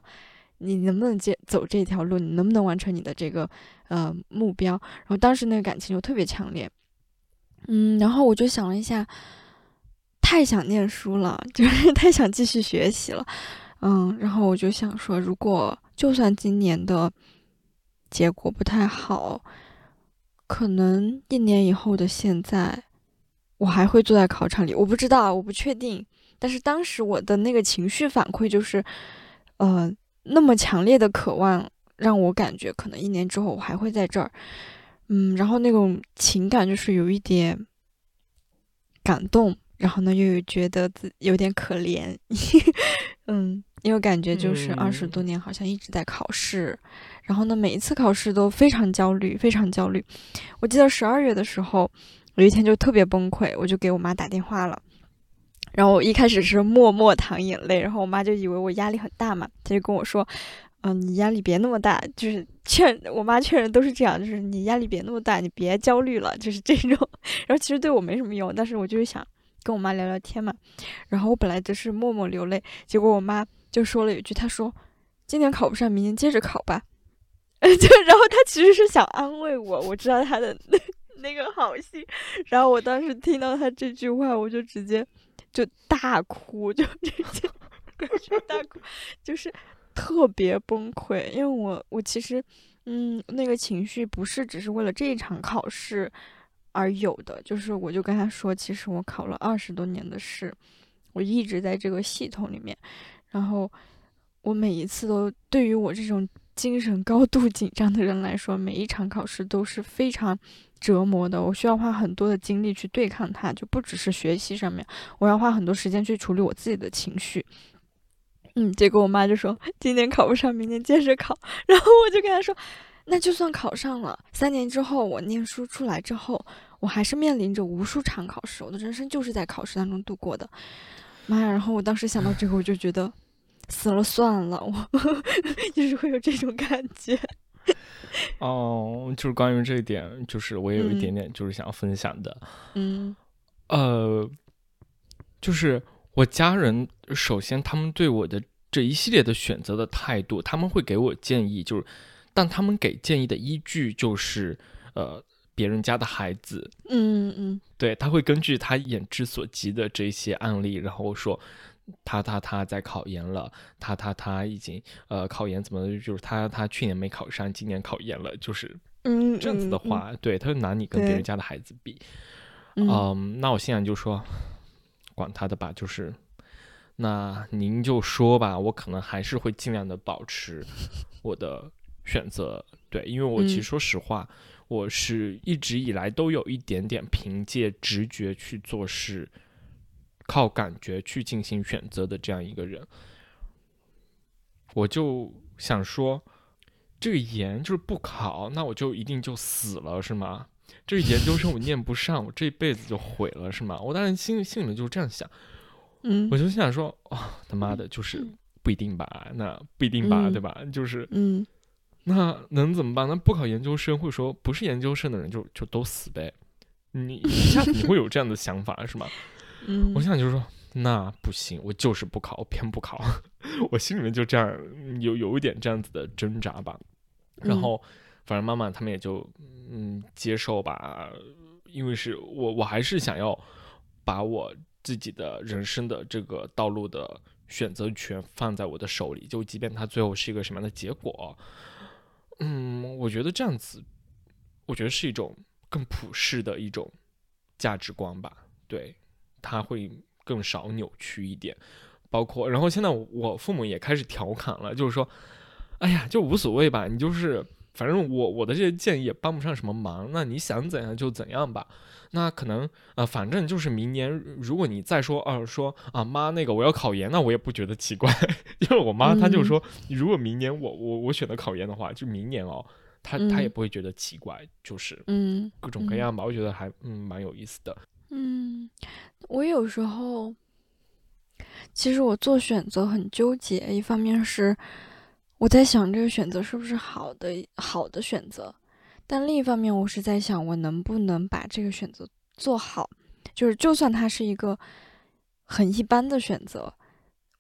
B: 你能不能接走这条路，你能不能完成你的这个呃目标。然后当时那个感情就特别强烈，嗯，然后我就想了一下，太想念书了，[laughs] 就是太想继续学习了，嗯，然后我就想说，如果就算今年的结果不太好，可能一年以后的现在，我还会坐在考场里，我不知道，我不确定。但是当时我的那个情绪反馈就是，呃，那么强烈的渴望让我感觉可能一年之后我还会在这儿，嗯，然后那种情感就是有一点感动，然后呢又有觉得自有点可怜，[laughs] 嗯，因为感觉就是二十多年好像一直在考试，然后呢每一次考试都非常焦虑，非常焦虑。我记得十二月的时候，有一天就特别崩溃，我就给我妈打电话了。然后我一开始是默默淌眼泪，然后我妈就以为我压力很大嘛，她就跟我说：“嗯，你压力别那么大，就是劝我妈劝人都是这样，就是你压力别那么大，你别焦虑了，就是这种。[laughs] ”然后其实对我没什么用，但是我就是想跟我妈聊聊天嘛。然后我本来就是默默流泪，结果我妈就说了一句：“她说今年考不上，明年接着考吧。[laughs] ”就然后她其实是想安慰我，我知道她的那 [laughs] 那个好心。然后我当时听到她这句话，我就直接。就大哭，就直接感觉大哭，就是特别崩溃。因为我我其实，嗯，那个情绪不是只是为了这一场考试而有的，就是我就跟他说，其实我考了二十多年的试，我一直在这个系统里面，然后我每一次都对于我这种精神高度紧张的人来说，每一场考试都是非常。折磨的，我需要花很多的精力去对抗它，就不只是学习上面，我要花很多时间去处理我自己的情绪。嗯，结果我妈就说今年考不上，明年接着考。然后我就跟她说，那就算考上了，三年之后我念书出来之后，我还是面临着无数场考试，我的人生就是在考试当中度过的。妈呀！然后我当时想到这个，我就觉得死了算了，我 [laughs] 就是会有这种感觉。[laughs]
A: 哦，就是关于这一点，就是我也有一点点就是想要分享的。
B: 嗯，
A: 呃，就是我家人，首先他们对我的这一系列的选择的态度，他们会给我建议，就是，但他们给建议的依据就是，呃，别人家的孩子，
B: 嗯嗯，
A: 对他会根据他眼之所及的这些案例，然后说。他他他在考研了，他他他已经呃考研怎么就是他他去年没考上，今年考研了，就是
B: 嗯
A: 这样子的话，对他就拿你跟别人家的孩子比，嗯，那我现在就说管他的吧，就是那您就说吧，我可能还是会尽量的保持我的选择，对，因为我其实说实话，我是一直以来都有一点点凭借直觉去做事。靠感觉去进行选择的这样一个人，我就想说，这个研就是不考，那我就一定就死了是吗？这个研究生我念不上，我这辈子就毁了是吗？我当时心心里面就是这样想，
B: 嗯，
A: 我就心想说，哦，他妈的，就是不一定吧？那不一定吧？对吧？就是，
B: 嗯，
A: 那能怎么办？那不考研究生，或者说不是研究生的人，就就都死呗？你一下子你会有这样的想法是吗？[laughs]
B: 嗯，
A: 我想就是说，那不行，我就是不考，我偏不考。[laughs] 我心里面就这样有有一点这样子的挣扎吧。然后，反正妈妈他们也就嗯接受吧，因为是我我还是想要把我自己的人生的这个道路的选择权放在我的手里，就即便它最后是一个什么样的结果，嗯，我觉得这样子，我觉得是一种更普世的一种价值观吧。对，它会更少扭曲一点。包括，然后现在我父母也开始调侃了，就是说，哎呀，就无所谓吧，你就是，反正我我的这些建议也帮不上什么忙，那你想怎样就怎样吧。那可能呃，反正就是明年，如果你再说啊说啊妈那个我要考研，那我也不觉得奇怪，因 [laughs] 为我妈她就说，如果明年我我我选择考研的话，就明年哦，她她也不会觉得奇怪，就是
B: 嗯
A: 各种各样吧，我觉得还嗯蛮有意思的。
B: 嗯，我有时候。其实我做选择很纠结，一方面是我在想这个选择是不是好的好的选择，但另一方面我是在想我能不能把这个选择做好，就是就算它是一个很一般的选择，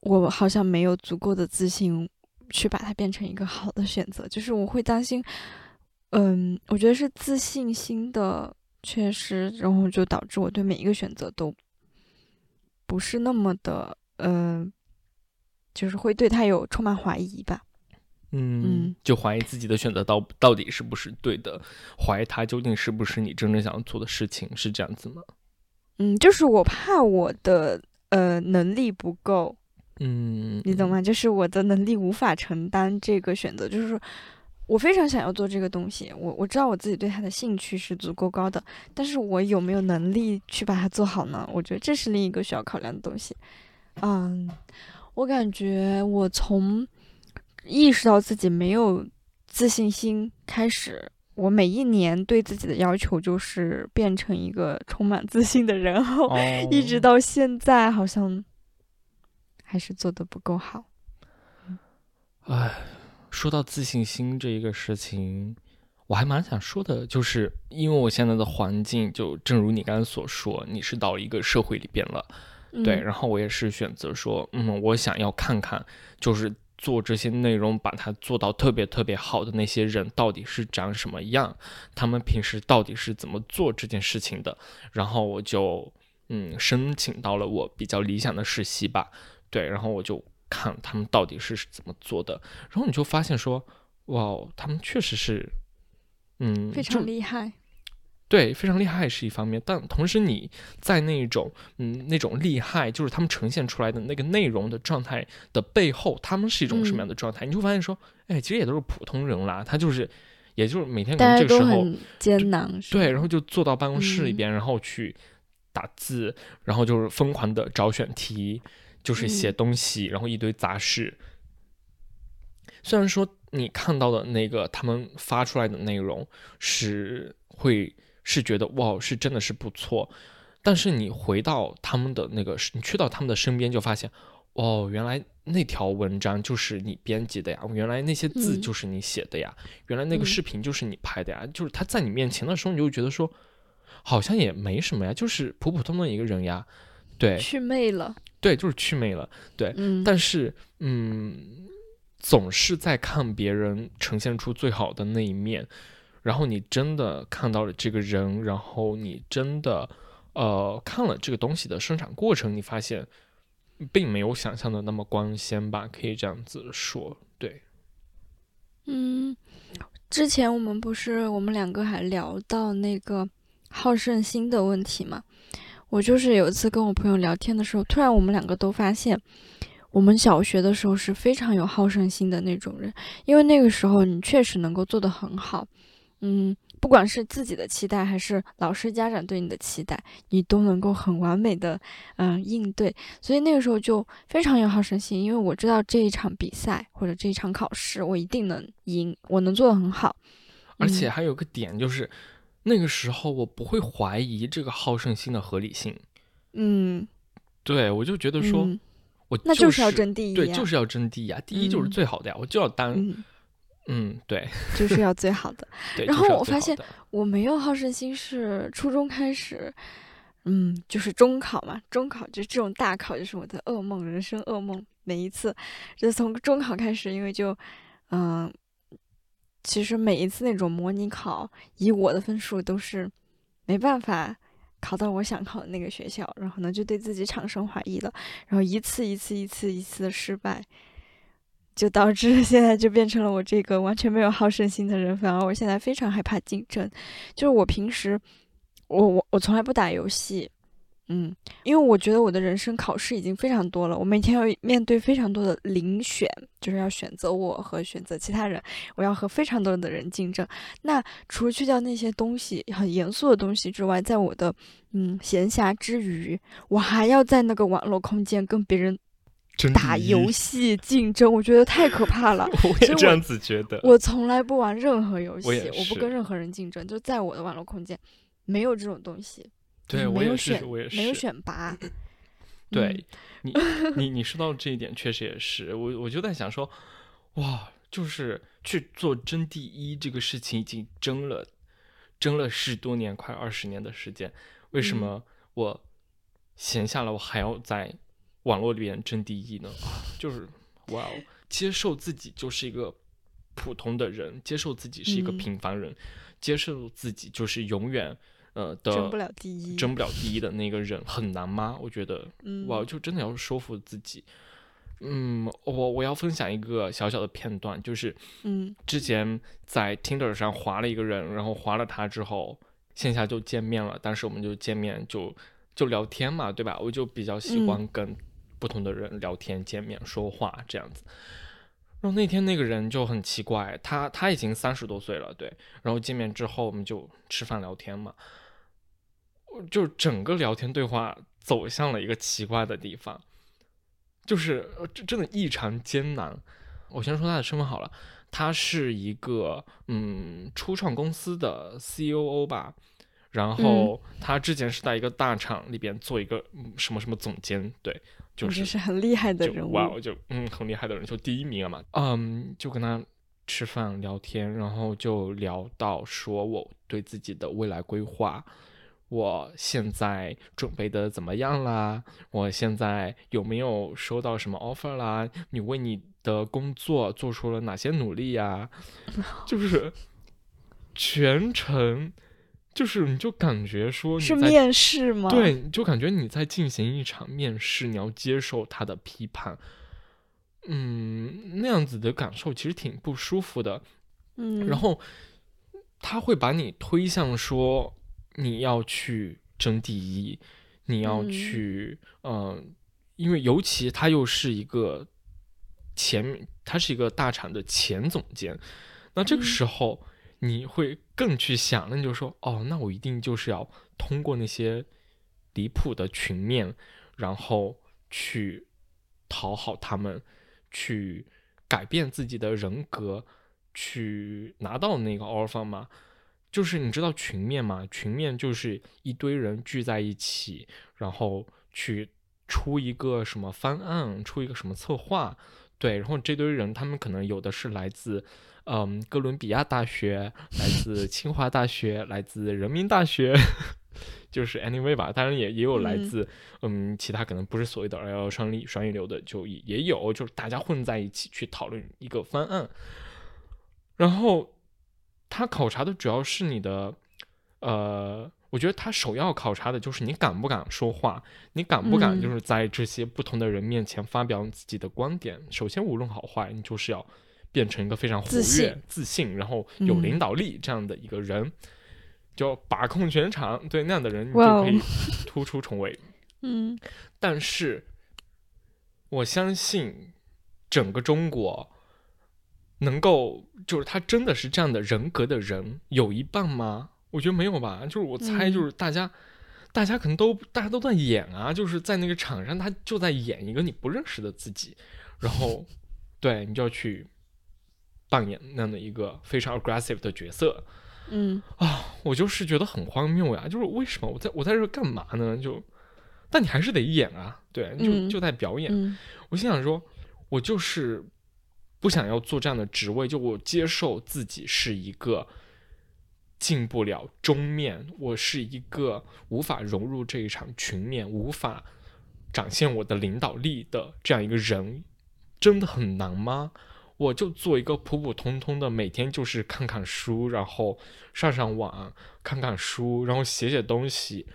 B: 我好像没有足够的自信去把它变成一个好的选择，就是我会担心，嗯，我觉得是自信心的缺失，然后就导致我对每一个选择都不是那么的。嗯，就是会对他有充满怀疑吧。
A: 嗯，就怀疑自己的选择到到底是不是对的，怀疑它究竟是不是你真正想要做的事情，是这样子吗？
B: 嗯，就是我怕我的呃能力不够。
A: 嗯，
B: 你懂吗？就是我的能力无法承担这个选择，就是我非常想要做这个东西，我我知道我自己对它的兴趣是足够高的，但是我有没有能力去把它做好呢？我觉得这是另一个需要考量的东西。嗯，我感觉我从意识到自己没有自信心开始，我每一年对自己的要求就是变成一个充满自信的人，然后一直到现在好像还是做的不够好。
A: 哎，说到自信心这一个事情，我还蛮想说的，就是因为我现在的环境，就正如你刚才所说，你是到一个社会里边了。对，然后我也是选择说，嗯，我想要看看，就是做这些内容，把它做到特别特别好的那些人到底是长什么样，他们平时到底是怎么做这件事情的。然后我就，嗯，申请到了我比较理想的实习吧。对，然后我就看他们到底是怎么做的。然后你就发现说，哇，他们确实是，嗯，
B: 非常厉害。
A: 对，非常厉害是一方面，但同时你在那种嗯那种厉害，就是他们呈现出来的那个内容的状态的背后，他们是一种什么样的状态？你就发现说，哎，其实也都是普通人啦，他就是，也就是每天可能这个时候
B: 艰难，
A: 对，然后就坐到办公室里边，然后去打字，然后就是疯狂的找选题，就是写东西，然后一堆杂事。虽然说你看到的那个他们发出来的内容是会。是觉得哇，是真的是不错，但是你回到他们的那个，你去到他们的身边，就发现，哦，原来那条文章就是你编辑的呀，原来那些字就是你写的呀，原来那个视频就是你拍的呀，就是他在你面前的时候，你就觉得说，好像也没什么呀，就是普普通通的一个人呀，对，
B: 祛魅了，
A: 对，就是祛魅了，对，但是，嗯，总是在看别人呈现出最好的那一面。然后你真的看到了这个人，然后你真的，呃，看了这个东西的生产过程，你发现，并没有想象的那么光鲜吧？可以这样子说，对。
B: 嗯，之前我们不是我们两个还聊到那个好胜心的问题嘛？我就是有一次跟我朋友聊天的时候，突然我们两个都发现，我们小学的时候是非常有好胜心的那种人，因为那个时候你确实能够做得很好。嗯，不管是自己的期待，还是老师、家长对你的期待，你都能够很完美的嗯应对。所以那个时候就非常有好胜心，因为我知道这一场比赛或者这一场考试，我一定能赢，我能做得很好。
A: 而且还有个点就是，那个时候我不会怀疑这个好胜心的合理性。
B: 嗯，
A: 对，我就觉得说，我
B: 那
A: 就是
B: 要争第一，
A: 对，就是要争第一啊，第一就是最好的呀，我就要当。嗯，对，
B: 就是要最好的。[laughs] 然后我发现我没有好胜心，是初中开始，嗯，就是中考嘛，中考就这种大考，就是我的噩梦，人生噩梦。每一次，就从中考开始，因为就，嗯，其实每一次那种模拟考，以我的分数都是没办法考到我想考的那个学校，然后呢就对自己产生怀疑了，然后一次一次一次一次的失败，就导致 [laughs] 现在就变成了我这个完全没有好胜心的人，反而我现在非常害怕竞争，就是我平时我我我从来不打游戏。嗯，因为我觉得我的人生考试已经非常多了，我每天要面对非常多的遴选，就是要选择我和选择其他人，我要和非常多的人竞争。那除去掉那些东西很严肃的东西之外，在我的嗯闲暇之余，我还要在那个网络空间跟别人打游戏竞争，我觉得太可怕了。[laughs]
A: 我也这样子觉得。
B: 我从来不玩任何游戏，
A: 我
B: 不跟任何人竞争，就在我的网络空间没有这种东西。
A: 对，
B: 我有选，
A: 我也是，
B: 没有选拔。[laughs]
A: 对你，[laughs] 你，你说到这一点，确实也是。我，我就在想说，哇，就是去做争第一这个事情，已经争了，争了十多年，快二十年的时间，为什么我闲下来，我还要在网络里边争第一呢？就是哇，哦接受自己就是一个普通的人，接受自己是一个平凡人，接受自己就是永远。呃，的
B: 争不了第一，
A: 争不了第一的那个人很难吗？我觉得，哇，就真的要说服自己。嗯，我我要分享一个小小的片段，就是，
B: 嗯，
A: 之前在 Tinder 上划了一个人，然后划了他之后，线下就见面了。当时我们就见面就就聊天嘛，对吧？我就比较喜欢跟不同的人聊天、见面、说话这样子。然后那天那个人就很奇怪，他他已经三十多岁了，对。然后见面之后，我们就吃饭聊天嘛。就整个聊天对话走向了一个奇怪的地方，就是这真的异常艰难。我先说他的身份好了，他是一个嗯初创公司的 C.O.O 吧，然后他之前是在一个大厂里边做一个什么什么总监，对，就是
B: 是很厉害的人物，
A: 哇，就嗯很厉害的人，就第一名了嘛，嗯，就跟他吃饭聊天，然后就聊到说我对自己的未来规划。我现在准备的怎么样啦？我现在有没有收到什么 offer 啦？你为你的工作做出了哪些努力呀？[laughs] 就是全程，就是你就感觉说
B: 是面试吗？
A: 对，就感觉你在进行一场面试，你要接受他的批判。嗯，那样子的感受其实挺不舒服的。
B: 嗯，
A: 然后他会把你推向说。你要去争第一，你要去，嗯，因为尤其他又是一个前，他是一个大厂的前总监，那这个时候你会更去想，那你就说，哦，那我一定就是要通过那些离谱的群面，然后去讨好他们，去改变自己的人格，去拿到那个 offer 吗？就是你知道群面吗？群面就是一堆人聚在一起，然后去出一个什么方案，出一个什么策划，对。然后这堆人，他们可能有的是来自，嗯，哥伦比亚大学，来自 [laughs] 清华大学，来自人民大学，[laughs] 就是 anyway 吧。当然也也有来自，嗯，其他可能不是所谓的二幺幺双立双一流的，就也也有，就是大家混在一起去讨论一个方案，然后。他考察的主要是你的，呃，我觉得他首要考察的就是你敢不敢说话，你敢不敢就是在这些不同的人面前发表自己的观点。首先，无论好坏，你就是要变成一个非常活跃、自信，然后有领导力这样的一个人，就把控全场。对那样的人，你就可以突出重围。[laughs]
B: 嗯，
A: 但是我相信整个中国。能够就是他真的是这样的人格的人有一半吗？我觉得没有吧。就是我猜，就是大家，大家可能都大家都在演啊，就是在那个场上，他就在演一个你不认识的自己，然后对你就要去扮演那样的一个非常 aggressive 的角色。
B: 嗯
A: 啊，我就是觉得很荒谬呀。就是为什么我在我在这干嘛呢？就但你还是得演啊，对，就就在表演。我心想说，我就是。不想要做这样的职位，就我接受自己是一个进不了中面，我是一个无法融入这一场群面，无法展现我的领导力的这样一个人，真的很难吗？我就做一个普普通通的，每天就是看看书，然后上上网，看看书，然后写写东西，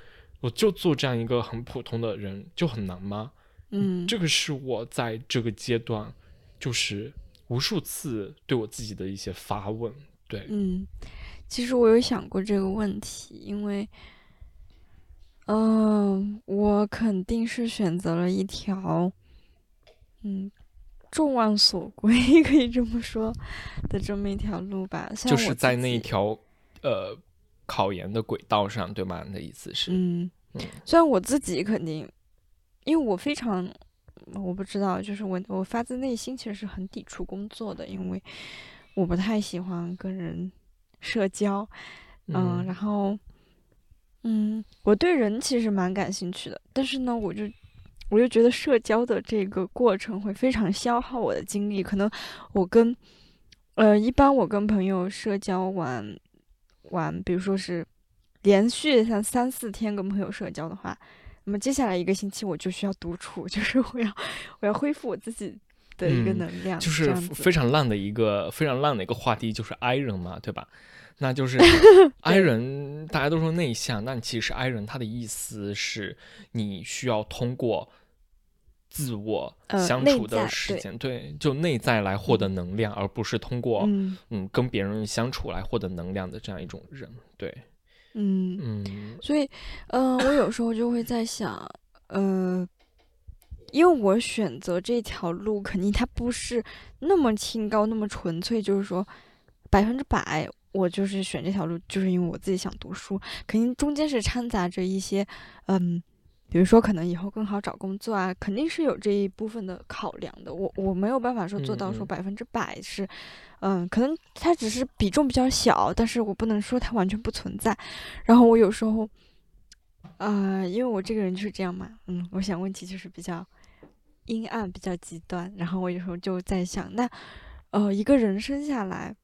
A: 我就做这样一个很普通的人就很难吗？
B: 嗯，
A: 这个是我在这个阶段就是无数次对我自己的一些发问。对，
B: 嗯，其实我有想过这个问题，因为，嗯，我肯定是选择了一条，嗯，众望所归，[laughs] 可以这么说的这么一条路吧。
A: 就是在那一条呃考研的轨道上，对吗？你的意思是？
B: 嗯，虽然我自己肯定，因为我非常，我不知道，就是我我发自内心其实是很抵触工作的，因为。我不太喜欢跟人社交，嗯，然后，嗯，我对人其实蛮感兴趣的，但是呢，我就我就觉得社交的这个过程会非常消耗我的精力。可能我跟，呃，一般我跟朋友社交完完，比如说是连续像三四天跟朋友社交的话，那么接下来一个星期我就需要独处，[laughs] 就是我要我要恢复我自己。的一个能量，
A: 就是非常烂的一个非常烂的一个话题，就是 I 人嘛，对吧？那就是 [laughs] I 人，大家都说内向，但其实 I 人他的意思是你需要通过自我相处的时间，对，就内在来获得能量，而不是通过嗯跟别人相处来获得能量的这样一种人，对，
B: 嗯嗯，所以嗯，我有时候就会在想，呃。因为我选择这条路，肯定它不是那么清高、那么纯粹，就是说百分之百我就是选这条路，就是因为我自己想读书。肯定中间是掺杂着一些，嗯，比如说可能以后更好找工作啊，肯定是有这一部分的考量的。我我没有办法说做到说百分之百是，嗯，可能它只是比重比较小，但是我不能说它完全不存在。然后我有时候，啊，因为我这个人就是这样嘛，嗯，我想问题就是比较。阴暗比较极端，然后我有时候就在想，那，呃，一个人生下来，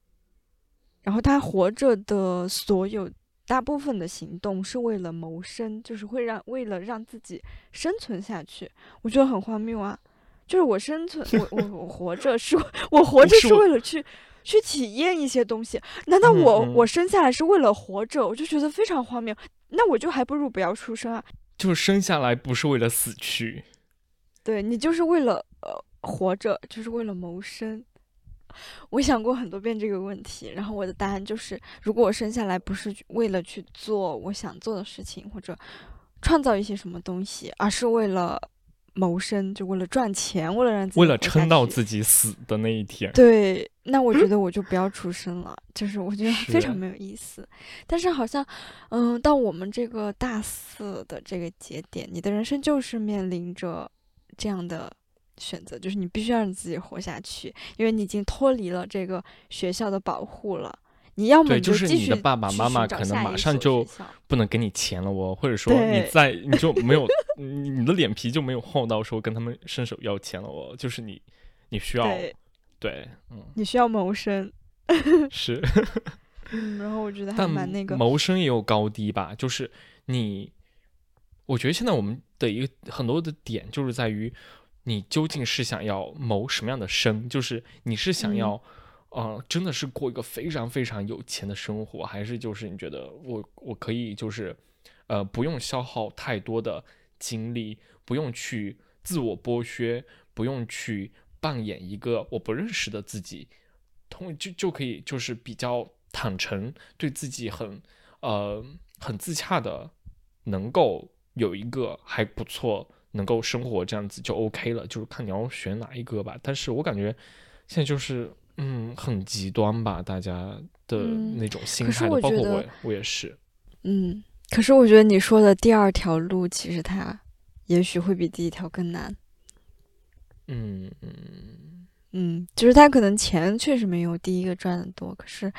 B: 然后他活着的所有大部分的行动是为了谋生，就是会让为了让自己生存下去，我觉得很荒谬啊！就是我生存，我我我活着是，我活着是为 [laughs] 了去去体验一些东西，难道我我生下来是为了活着？我就觉得非常荒谬，那我就还不如不要出生啊！
A: 就是生下来不是为了死去。
B: 对你就是为了呃活着，就是为了谋生。我想过很多遍这个问题，然后我的答案就是：如果我生下来不是为了去做我想做的事情，或者创造一些什么东西，而是为了谋生，就为了赚钱，为了让自己
A: 为了撑到自己死的那一天，
B: 对，那我觉得我就不要出生了，就是我觉得非常没有意思。但是好像，嗯，到我们这个大四的这个节点，你的人生就是面临着。这样的选择就是你必须让你自己活下去，因为你已经脱离了这个学校的保护了。你要么
A: 就是你的爸爸妈妈可能马上就不能给你钱了，哦或者说你在你就没有 [laughs] 你的脸皮就没有厚到说跟他们伸手要钱了。哦就是你，你需要对，嗯，
B: 你需要谋生 [laughs]
A: 是，[laughs]
B: 嗯，然后我觉得还蛮那个
A: 谋生也有高低吧，就是你。我觉得现在我们的一个很多的点就是在于，你究竟是想要谋什么样的生？就是你是想要，呃，真的是过一个非常非常有钱的生活，还是就是你觉得我我可以就是，呃，不用消耗太多的精力，不用去自我剥削，不用去扮演一个我不认识的自己，通就就可以就是比较坦诚，对自己很呃很自洽的，能够。有一个还不错，能够生活这样子就 OK 了，就是看你要选哪一个吧。但是我感觉现在就是嗯很极端吧，大家的那种心态，包括我我也是。
B: 嗯，可是我觉得你说的第二条路，其实它也许会比第一条更难。
A: 嗯
B: 嗯嗯，就是他可能钱确实没有第一个赚的多，可是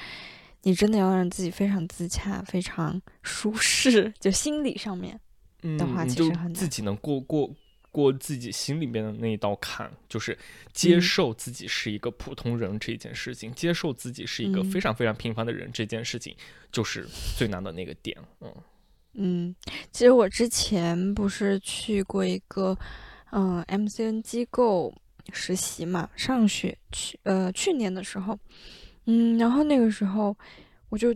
B: 你真的要让自己非常自洽、非常舒适，就心理上面。
A: 嗯，你就自己能过过过自己心里面的那一道坎，就是接受自己是一个普通人这件事情，接受自己是一个非常非常平凡的人这件事情，就是最难的那个点。嗯。
B: 嗯，其实我之前不是去过一个嗯 MCN 机构实习嘛，上学去呃去年的时候，嗯，然后那个时候我就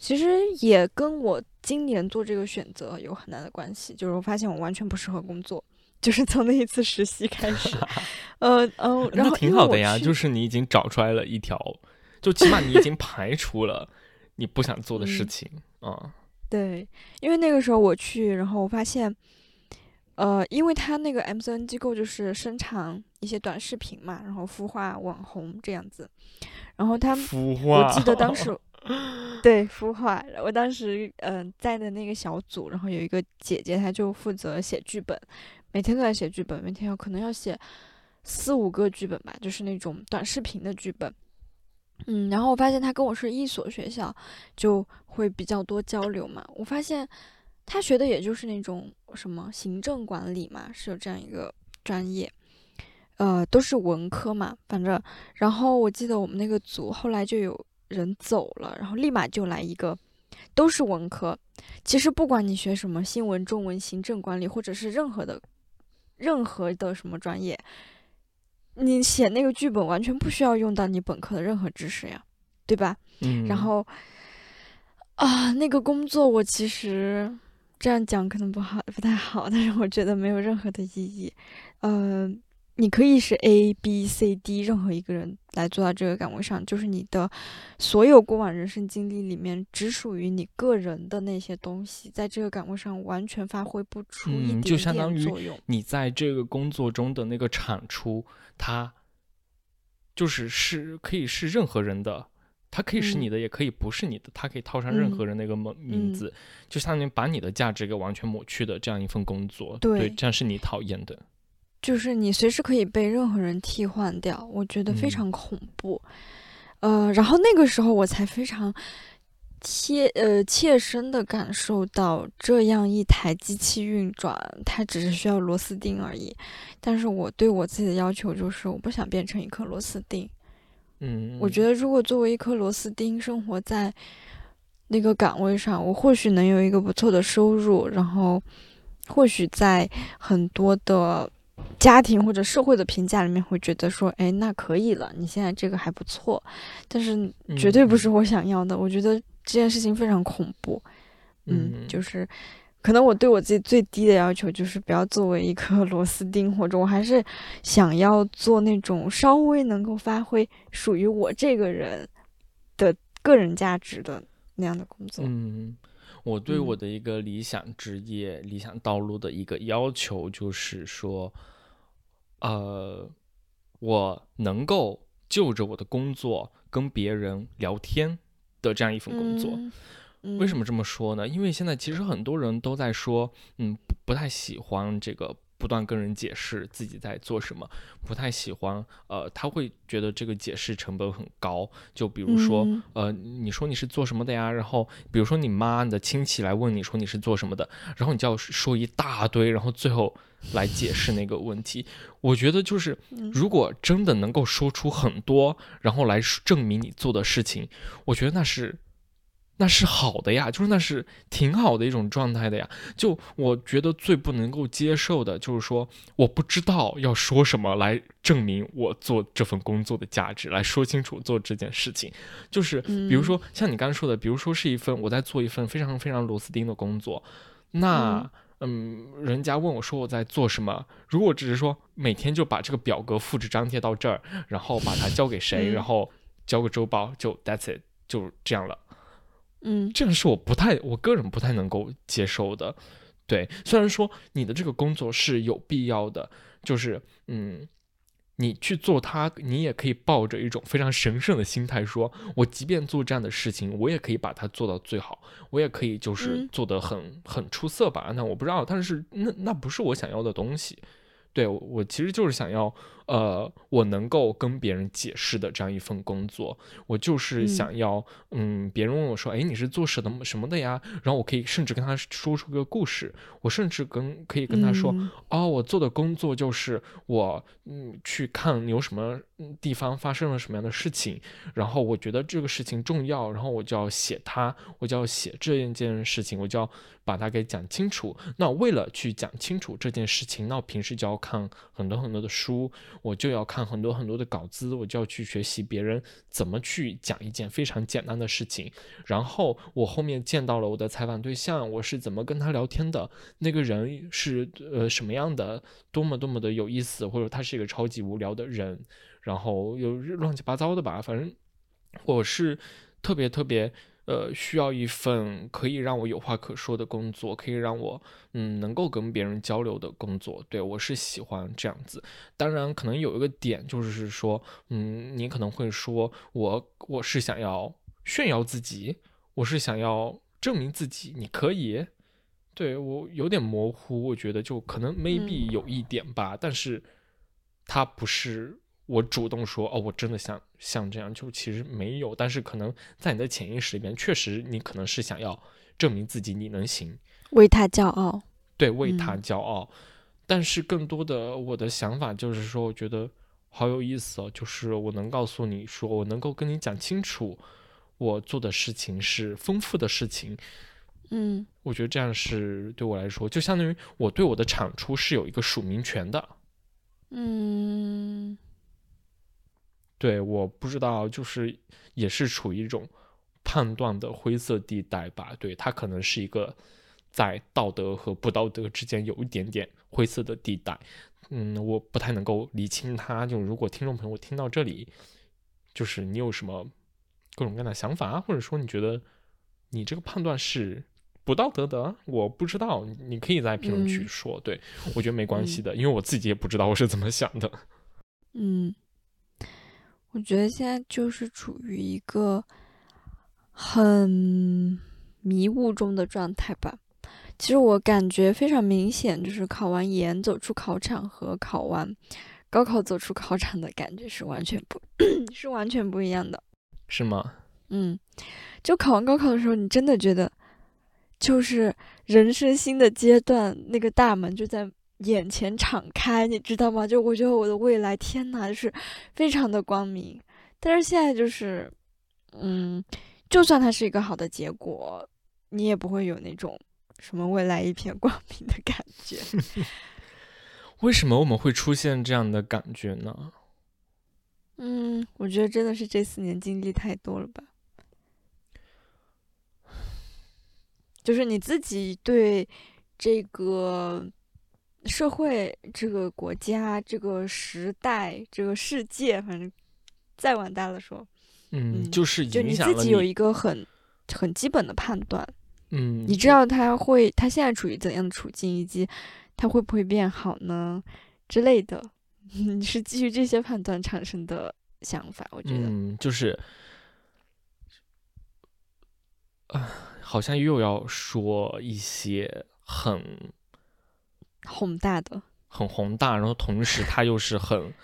B: 其实也跟我今年做这个选择有很大的关系，就是我发现我完全不适合工作，就是从那一次实习开始，[laughs] 呃呃，然后
A: 挺好的呀，就是你已经找出来了一条，就起码你已经排除了你不想做的事情啊。
B: 对，因为那个时候我去，然后我发现，呃，因为他那个 M C N 机构就是生产一些短视频嘛，然后孵化网红这样子，然后他，我记得当时。对，孵化。我当时嗯在的那个小组，然后有一个姐姐，她就负责写剧本，每天都在写剧本，每天要可能要写四五个剧本吧，就是那种短视频的剧本。嗯，然后我发现她跟我是一所学校，就会比较多交流嘛。我发现她学的也就是那种什么行政管理嘛，是有这样一个专业，呃，都是文科嘛，反正。然后我记得我们那个组后来就有。人走了，然后立马就来一个，都是文科。其实不管你学什么新闻、中文、行政管理，或者是任何的、任何的什么专业，你写那个剧本完全不需要用到你本科的任何知识呀，对吧？
A: 嗯。
B: 然后啊，那个工作我其实这样讲可能不好，不太好，但是我觉得没有任何的意义。嗯。你可以是 A、B、C、D 任何一个人来做到这个岗位上，就是你的所有过往人生经历里面只属于你个人的那些东西，在这个岗位上完全发挥不出一点
A: 点作
B: 用。
A: 你在这个工作中的那个产出，它就是是可以是任何人的，它可以是你的，也可以不是你的，它可以套上任何人那个名名字，就相当于把你的价值给完全抹去的这样一份工作。对，这样是你讨厌的。
B: 就是你随时可以被任何人替换掉，我觉得非常恐怖。呃，然后那个时候我才非常切呃切身的感受到，这样一台机器运转，它只是需要螺丝钉而已。但是我对我自己的要求就是，我不想变成一颗螺丝钉。
A: 嗯，
B: 我觉得如果作为一颗螺丝钉生活在那个岗位上，我或许能有一个不错的收入，然后或许在很多的。家庭或者社会的评价里面会觉得说，哎，那可以了，你现在这个还不错，但是绝对不是我想要的。我觉得这件事情非常恐怖，嗯，就是可能我对我自己最低的要求就是不要作为一颗螺丝钉，或者我还是想要做那种稍微能够发挥属于我这个人的个人价值的那样的工作。
A: 嗯，我对我的一个理想职业、理想道路的一个要求就是说。呃，我能够就着我的工作跟别人聊天的这样一份工作，为什么这么说呢？因为现在其实很多人都在说，嗯，不太喜欢这个。不断跟人解释自己在做什么，不太喜欢。呃，他会觉得这个解释成本很高。就比如说，呃，你说你是做什么的呀？然后，比如说你妈、你的亲戚来问你说你是做什么的，然后你就要说一大堆，然后最后来解释那个问题。我觉得就是，如果真的能够说出很多，然后来证明你做的事情，我觉得那是。那是好的呀，就是那是挺好的一种状态的呀。就我觉得最不能够接受的就是说，我不知道要说什么来证明我做这份工作的价值，来说清楚做这件事情。就是比如说像你刚刚说的，比如说是一份我在做一份非常非常螺丝钉的工作，那嗯，人家问我说我在做什么，如果只是说每天就把这个表格复制粘贴到这儿，然后把它交给谁，然后交个周报，就 that's it，就这样了。
B: 嗯，
A: 这个是我不太，我个人不太能够接受的。对，虽然说你的这个工作是有必要的，就是嗯，你去做它，你也可以抱着一种非常神圣的心态，说我即便做这样的事情，我也可以把它做到最好，我也可以就是做得很很出色吧。那我不知道，但是那那不是我想要的东西。对我其实就是想要。呃，我能够跟别人解释的这样一份工作，我就是想要，嗯，别人问我说，哎，你是做什么什么的呀？然后我可以甚至跟他说出个故事，我甚至跟可以跟他说，哦，我做的工作就是我，嗯，去看有什么地方发生了什么样的事情，然后我觉得这个事情重要，然后我就要写它，我就要写这一件事情，我就要把它给讲清楚。那为了去讲清楚这件事情，那我平时就要看很多很多的书，我就要看很多很多的稿子，我就要去学习别人怎么去讲一件非常简单的事情。然后我后面见到了我的采访对象，我是怎么跟他聊天的，那个人是呃什么样的，多么多么的有意思，或者他是一个超级无聊的人，然后又乱七八糟的吧，反正我是特别特别。呃，需要一份可以让我有话可说的工作，可以让我嗯能够跟别人交流的工作。对我是喜欢这样子。当然，可能有一个点就是说，嗯，你可能会说我我是想要炫耀自己，我是想要证明自己。你可以，对我有点模糊，我觉得就可能 maybe 有一点吧，但是它不是。我主动说哦，我真的想像这样，就其实没有，但是可能在你的潜意识里面，确实你可能是想要证明自己你能行，
B: 为他骄傲，
A: 对，为他骄傲。但是更多的我的想法就是说，我觉得好有意思哦，就是我能告诉你说，我能够跟你讲清楚，我做的事情是丰富的事情，
B: 嗯，
A: 我觉得这样是对我来说，就相当于我对我的产出是有一个署名权的，
B: 嗯。
A: 对，我不知道，就是也是处于一种判断的灰色地带吧。对，它可能是一个在道德和不道德之间有一点点灰色的地带。嗯，我不太能够理清它。就如果听众朋友听到这里，就是你有什么各种各样的想法，或者说你觉得你这个判断是不道德的，我不知道，你可以在评论区说。对我觉得没关系的，因为我自己也不知道我是怎么想的。[laughs]
B: 嗯。我觉得现在就是处于一个很迷雾中的状态吧。其实我感觉非常明显，就是考完研走出考场和考完高考走出考场的感觉是完全不，[coughs] 是完全不一样的。
A: 是吗？
B: 嗯，就考完高考的时候，你真的觉得就是人生新的阶段，那个大门就在。眼前敞开，你知道吗？就我觉得我的未来，天呐，就是非常的光明。但是现在就是，嗯，就算它是一个好的结果，你也不会有那种什么未来一片光明的感觉。[laughs]
A: 为什么我们会出现这样的感觉呢？
B: 嗯，我觉得真的是这四年经历太多了吧。就是你自己对这个。社会、这个国家、这个时代、这个世界，反正再往大了说，
A: 嗯，就是
B: 就你自己有一个很很基本的判断，
A: 嗯，
B: 你知道他会他现在处于怎样的处境，以及他会不会变好呢之类的，[laughs] 你是基于这些判断产生的想法，我觉得，
A: 嗯，就是，啊，好像又要说一些很。
B: 宏大的，
A: 很宏大，然后同时它又是很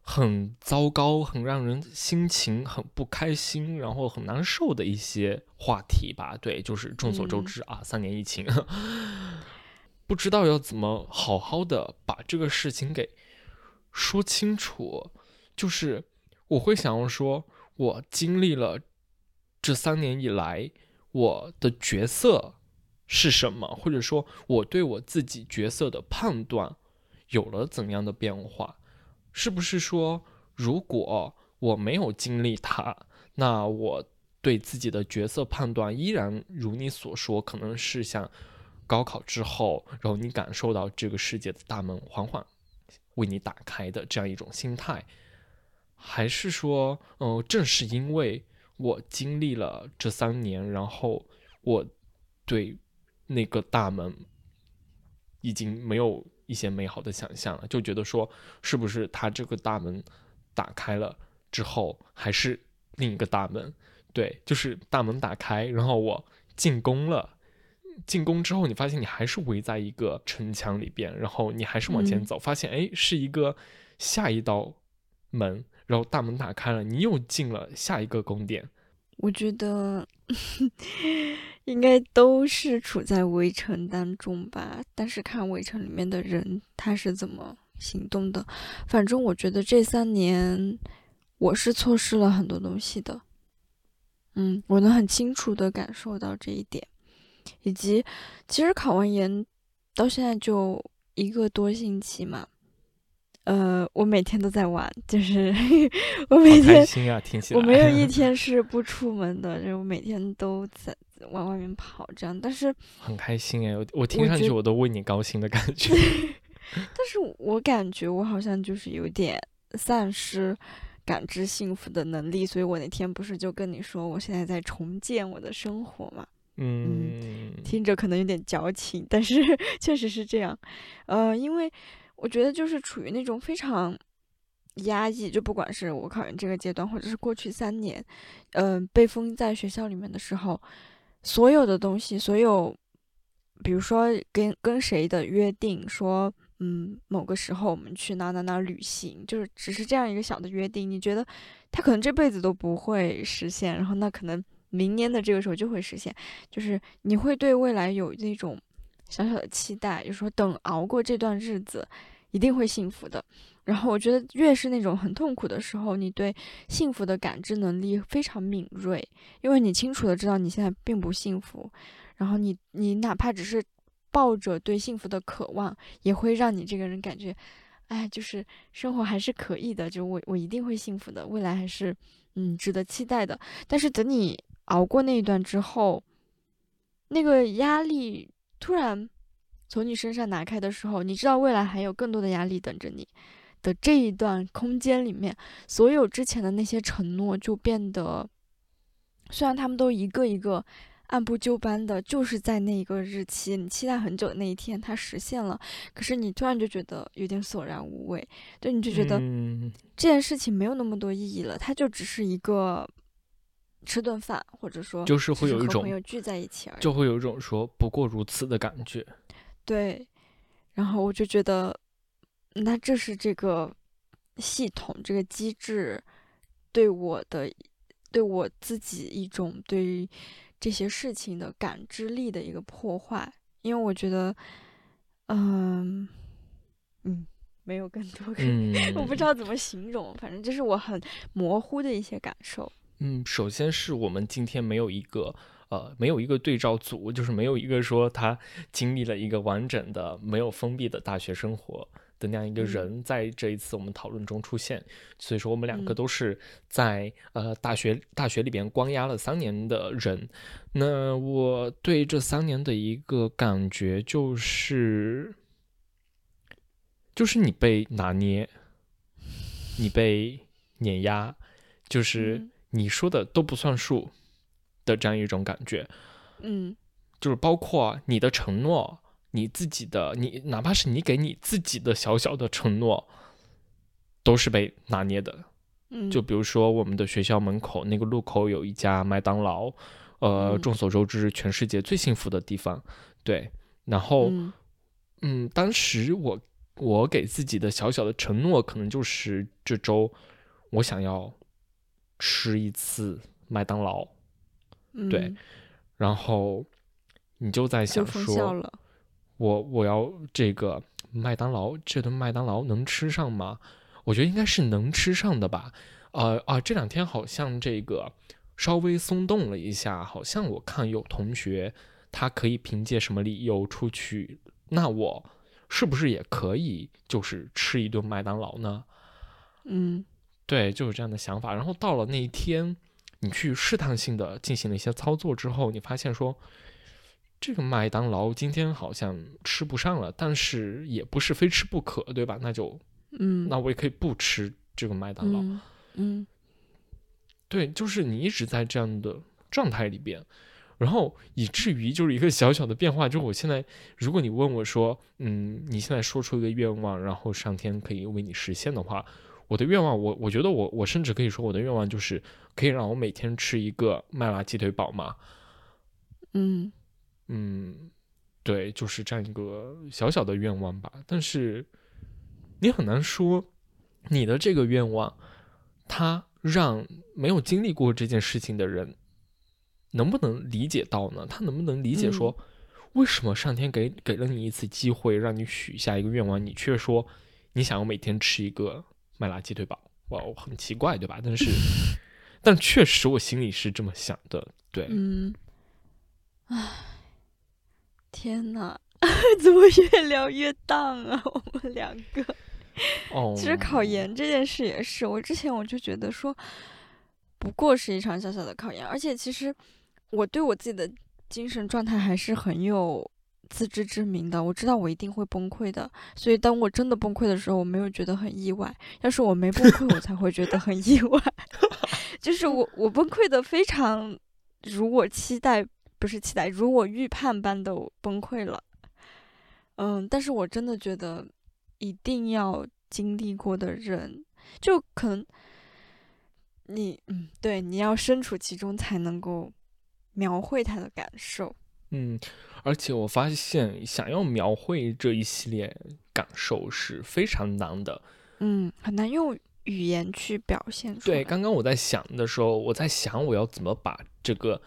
A: 很糟糕、很让人心情很不开心，然后很难受的一些话题吧。对，就是众所周知啊，三年疫情，[laughs] 不知道要怎么好好的把这个事情给说清楚。就是我会想要说，我经历了这三年以来，我的角色。是什么？或者说，我对我自己角色的判断有了怎样的变化？是不是说，如果我没有经历它，那我对自己的角色判断依然如你所说，可能是像高考之后，然后你感受到这个世界的大门缓缓为你打开的这样一种心态？还是说，嗯，正是因为我经历了这三年，然后我对。那个大门已经没有一些美好的想象了，就觉得说，是不是他这个大门打开了之后，还是另一个大门？对，就是大门打开，然后我进宫了。进宫之后，你发现你还是围在一个城墙里边，然后你还是往前走，发现哎，是一个下一道门，然后大门打开了，你又进了下一个宫殿。
B: 我觉得。应该都是处在围城当中吧，但是看围城里面的人他是怎么行动的。反正我觉得这三年我是错失了很多东西的，嗯，我能很清楚的感受到这一点。以及其实考完研到现在就一个多星期嘛，呃，我每天都在玩，就是 [laughs] 我每天我没有一 [laughs] 天是不出门的，就是我每天都在往外面跑，这样。但是
A: 很开心哎，我我听上去我都为你高兴的感 [laughs] 觉。
B: 但是我感觉我好像就是有点丧失感知幸福的能力，所以我那天不是就跟你说，我现在在重建我的生活嘛。
A: 嗯，
B: 听着可能有点矫情，但是确实是这样。呃，因为我觉得就是处于那种非常压抑，就不管是我考研这个阶段，或者是过去三年，嗯，被封在学校里面的时候，所有的东西，所有，比如说跟跟谁的约定，说，嗯，某个时候我们去哪哪哪旅行，就是只是这样一个小的约定，你觉得他可能这辈子都不会实现，然后那可能。明年的这个时候就会实现，就是你会对未来有那种小小的期待，就说等熬过这段日子，一定会幸福的。然后我觉得越是那种很痛苦的时候，你对幸福的感知能力非常敏锐，因为你清楚的知道你现在并不幸福。然后你你哪怕只是抱着对幸福的渴望，也会让你这个人感觉，哎，就是生活还是可以的，就我我一定会幸福的，未来还是嗯值得期待的。但是等你。熬过那一段之后，那个压力突然从你身上拿开的时候，你知道未来还有更多的压力等着你的这一段空间里面，所有之前的那些承诺就变得，虽然他们都一个一个按部就班的，就是在那一个日期你期待很久的那一天它实现了，可是你突然就觉得有点索然无味，对，你就觉得这件事情没有那么多意义了，它就只是一个。吃顿饭，或者说
A: 就是会有一种
B: 朋友聚在一起而已，
A: 就会有一种说不过如此的感觉。
B: 对，然后我就觉得，那这是这个系统这个机制对我的对我自己一种对于这些事情的感知力的一个破坏。因为我觉得，嗯嗯，没有更多，[laughs] 我不知道怎么形容，反正就是我很模糊的一些感受。
A: 嗯，首先是我们今天没有一个，呃，没有一个对照组，就是没有一个说他经历了一个完整的、没有封闭的大学生活的那样一个人，在这一次我们讨论中出现。所以说，我们两个都是在呃大学大学里边关押了三年的人。那我对这三年的一个感觉就是，就是你被拿捏，你被碾压，就是。你说的都不算数的这样一种感觉，
B: 嗯，
A: 就是包括你的承诺，你自己的，你哪怕是你给你自己的小小的承诺，都是被拿捏的。
B: 嗯，
A: 就比如说我们的学校门口那个路口有一家麦当劳，呃，众所周知，全世界最幸福的地方。对，然后，嗯，当时我我给自己的小小的承诺，可能就是这周我想要。吃一次麦当劳，对，然后你就在想说，我我要这个麦当劳，这顿麦当劳能吃上吗？我觉得应该是能吃上的吧。呃啊，这两天好像这个稍微松动了一下，好像我看有同学他可以凭借什么理由出去，那我是不是也可以就是吃一顿麦当劳呢？
B: 嗯。
A: 对，就是这样的想法。然后到了那一天，你去试探性的进行了一些操作之后，你发现说，这个麦当劳今天好像吃不上了，但是也不是非吃不可，对吧？那就，
B: 嗯，
A: 那我也可以不吃这个麦当劳。
B: 嗯，
A: 对，就是你一直在这样的状态里边，然后以至于就是一个小小的变化，就是我现在，如果你问我说，嗯，你现在说出一个愿望，然后上天可以为你实现的话。我的愿望，我我觉得我我甚至可以说，我的愿望就是可以让我每天吃一个麦辣鸡腿堡嘛。
B: 嗯
A: 嗯，对，就是这样一个小小的愿望吧。但是你很难说你的这个愿望，他让没有经历过这件事情的人能不能理解到呢？他能不能理解说，为什么上天给给了你一次机会，让你许下一个愿望，你却说你想要每天吃一个？麦辣鸡腿堡，哇，很奇怪，对吧？但是，[laughs] 但确实我心里是这么想的，对。
B: 嗯，唉，天哪，[laughs] 怎么越聊越荡啊？我们两个。
A: 哦，
B: 其实考研这件事也是，我之前我就觉得说，不过是一场小小的考研，而且其实我对我自己的精神状态还是很有自知之明的。我知道我一定会崩溃的，所以当我真的崩溃的时候，我没有觉得很意外。要是我没崩溃，我才会觉得很意外。[laughs] 就是我我崩溃的非常如我期待，不是期待，如我预判般的崩溃了。嗯，但是我真的觉得。一定要经历过的人，就可能你嗯，对，你要身处其中才能够描绘他的感受。
A: 嗯，而且我发现，想要描绘这一系列感受是非常难的。
B: 嗯，很难用语言去表现出
A: 来。对，刚刚我在想的时候，我在想我要怎么把这个。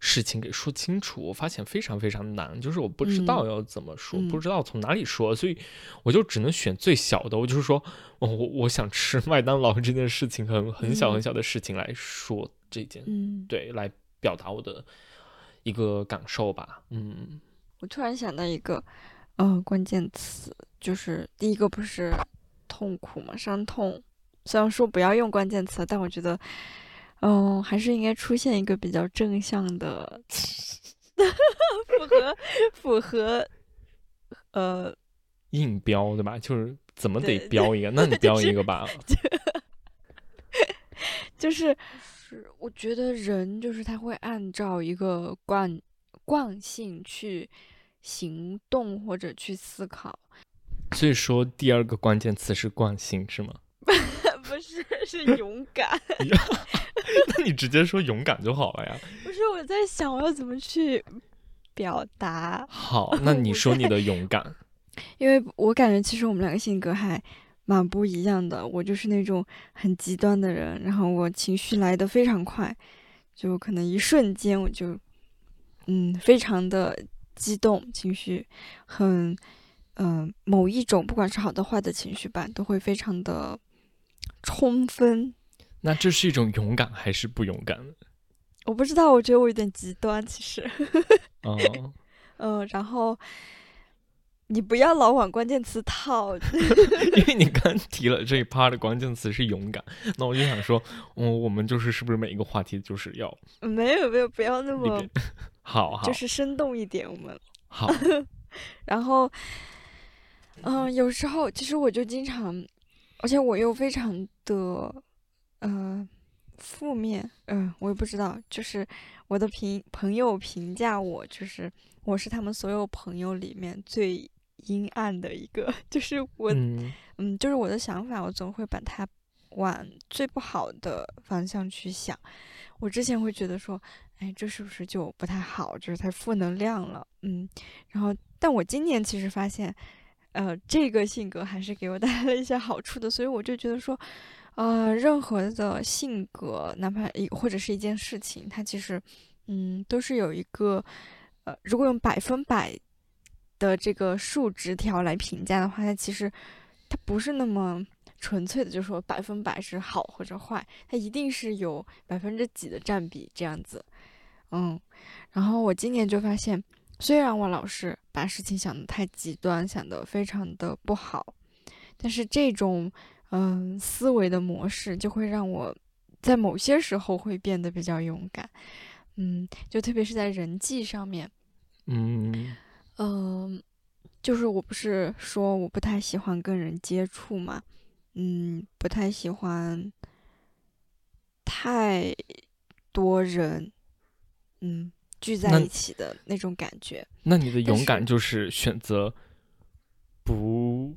A: 事情给说清楚，我发现非常非常难，就是我不知道要怎么说，不知道从哪里说，所以我就只能选最小的。我就是说，我我我想吃麦当劳这件事情，很很小很小的事情来说这件，
B: 嗯，
A: 对，来表达我的一个感受吧。嗯，
B: 我突然想到一个，呃，关键词，就是第一个不是痛苦嘛，伤痛。虽然说不要用关键词，但我觉得。嗯，还是应该出现一个比较正向的，[laughs] 符合符合，呃，
A: 硬标对吧？就是怎么得标一个？那你标一个吧。[laughs]
B: 就是是，我觉得人就是他会按照一个惯惯性去行动或者去思考。
A: 所以说，第二个关键词是惯性，是吗？[laughs]
B: 不是，是勇敢。[laughs]
A: 那你直接说勇敢就好了呀。
B: 不是，我在想我要怎么去表达。
A: 好，那你说你的勇敢。
B: 因为我感觉其实我们两个性格还蛮不一样的。我就是那种很极端的人，然后我情绪来的非常快，就可能一瞬间我就嗯非常的激动，情绪很嗯某一种不管是好的坏的情绪吧，都会非常的充分。
A: 那这是一种勇敢还是不勇敢？
B: 我不知道，我觉得我有点极端，其实。
A: 哦。
B: 嗯，[laughs] 然后你不要老往关键词套。[laughs]
A: 因为你刚提了这一趴的关键词是勇敢，那我就想说，嗯，我们就是是不是每一个话题就是要？
B: 没有没有，不要那么 [laughs]
A: 好，好，
B: 就是生动一点，我们
A: 好。[laughs]
B: 然后，嗯，有时候其实我就经常，而且我又非常的。呃，负面，嗯，我也不知道，就是我的评朋友评价我，就是我是他们所有朋友里面最阴暗的一个，[laughs] 就是我，嗯，就是我的想法，我总会把它往最不好的方向去想。我之前会觉得说，哎，这是不是就不太好，就是太负能量了，嗯，然后，但我今年其实发现，呃，这个性格还是给我带来了一些好处的，所以我就觉得说。呃，任何的性格，哪怕一或者是一件事情，它其实，嗯，都是有一个，呃，如果用百分百的这个数值条来评价的话，它其实它不是那么纯粹的，就是说百分百是好或者坏，它一定是有百分之几的占比这样子，嗯，然后我今年就发现，虽然我老是把事情想的太极端，想的非常的不好，但是这种。嗯，思维的模式就会让我在某些时候会变得比较勇敢。嗯，就特别是在人际上面。
A: 嗯
B: 嗯，就是我不是说我不太喜欢跟人接触嘛，嗯，不太喜欢太多人，嗯，聚在一起的那种感觉。
A: 那你的勇敢就是选择不。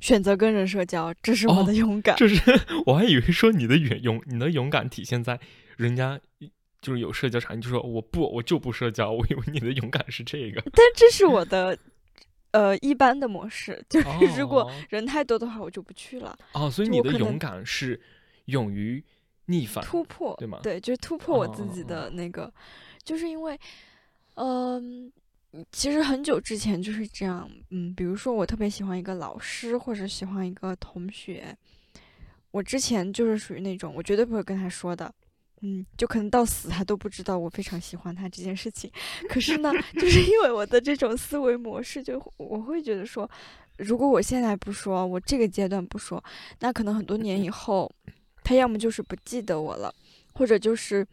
B: 选择跟人社交，这是我的勇敢。
A: 这是，[laughs] 我还以为说你的勇勇，你的勇敢体现在人家就是有社交场，你就说我不，我就不社交。我以为你的勇敢是这个。
B: 但这是我的呃一般的模式，就是如果人太多的话，我就不去了。
A: 哦，所以你的勇敢是勇于逆反
B: 突破，
A: 对吗？
B: 对，就是突破我自己的那个，就是因为，嗯。其实很久之前就是这样，嗯，比如说我特别喜欢一个老师或者喜欢一个同学，我之前就是属于那种我绝对不会跟他说的，嗯，就可能到死他都不知道我非常喜欢他这件事情。可是呢，就是因为我的这种思维模式，就我会觉得说，如果我现在不说，我这个阶段不说，那可能很多年以后，他要么就是不记得我了，或者就是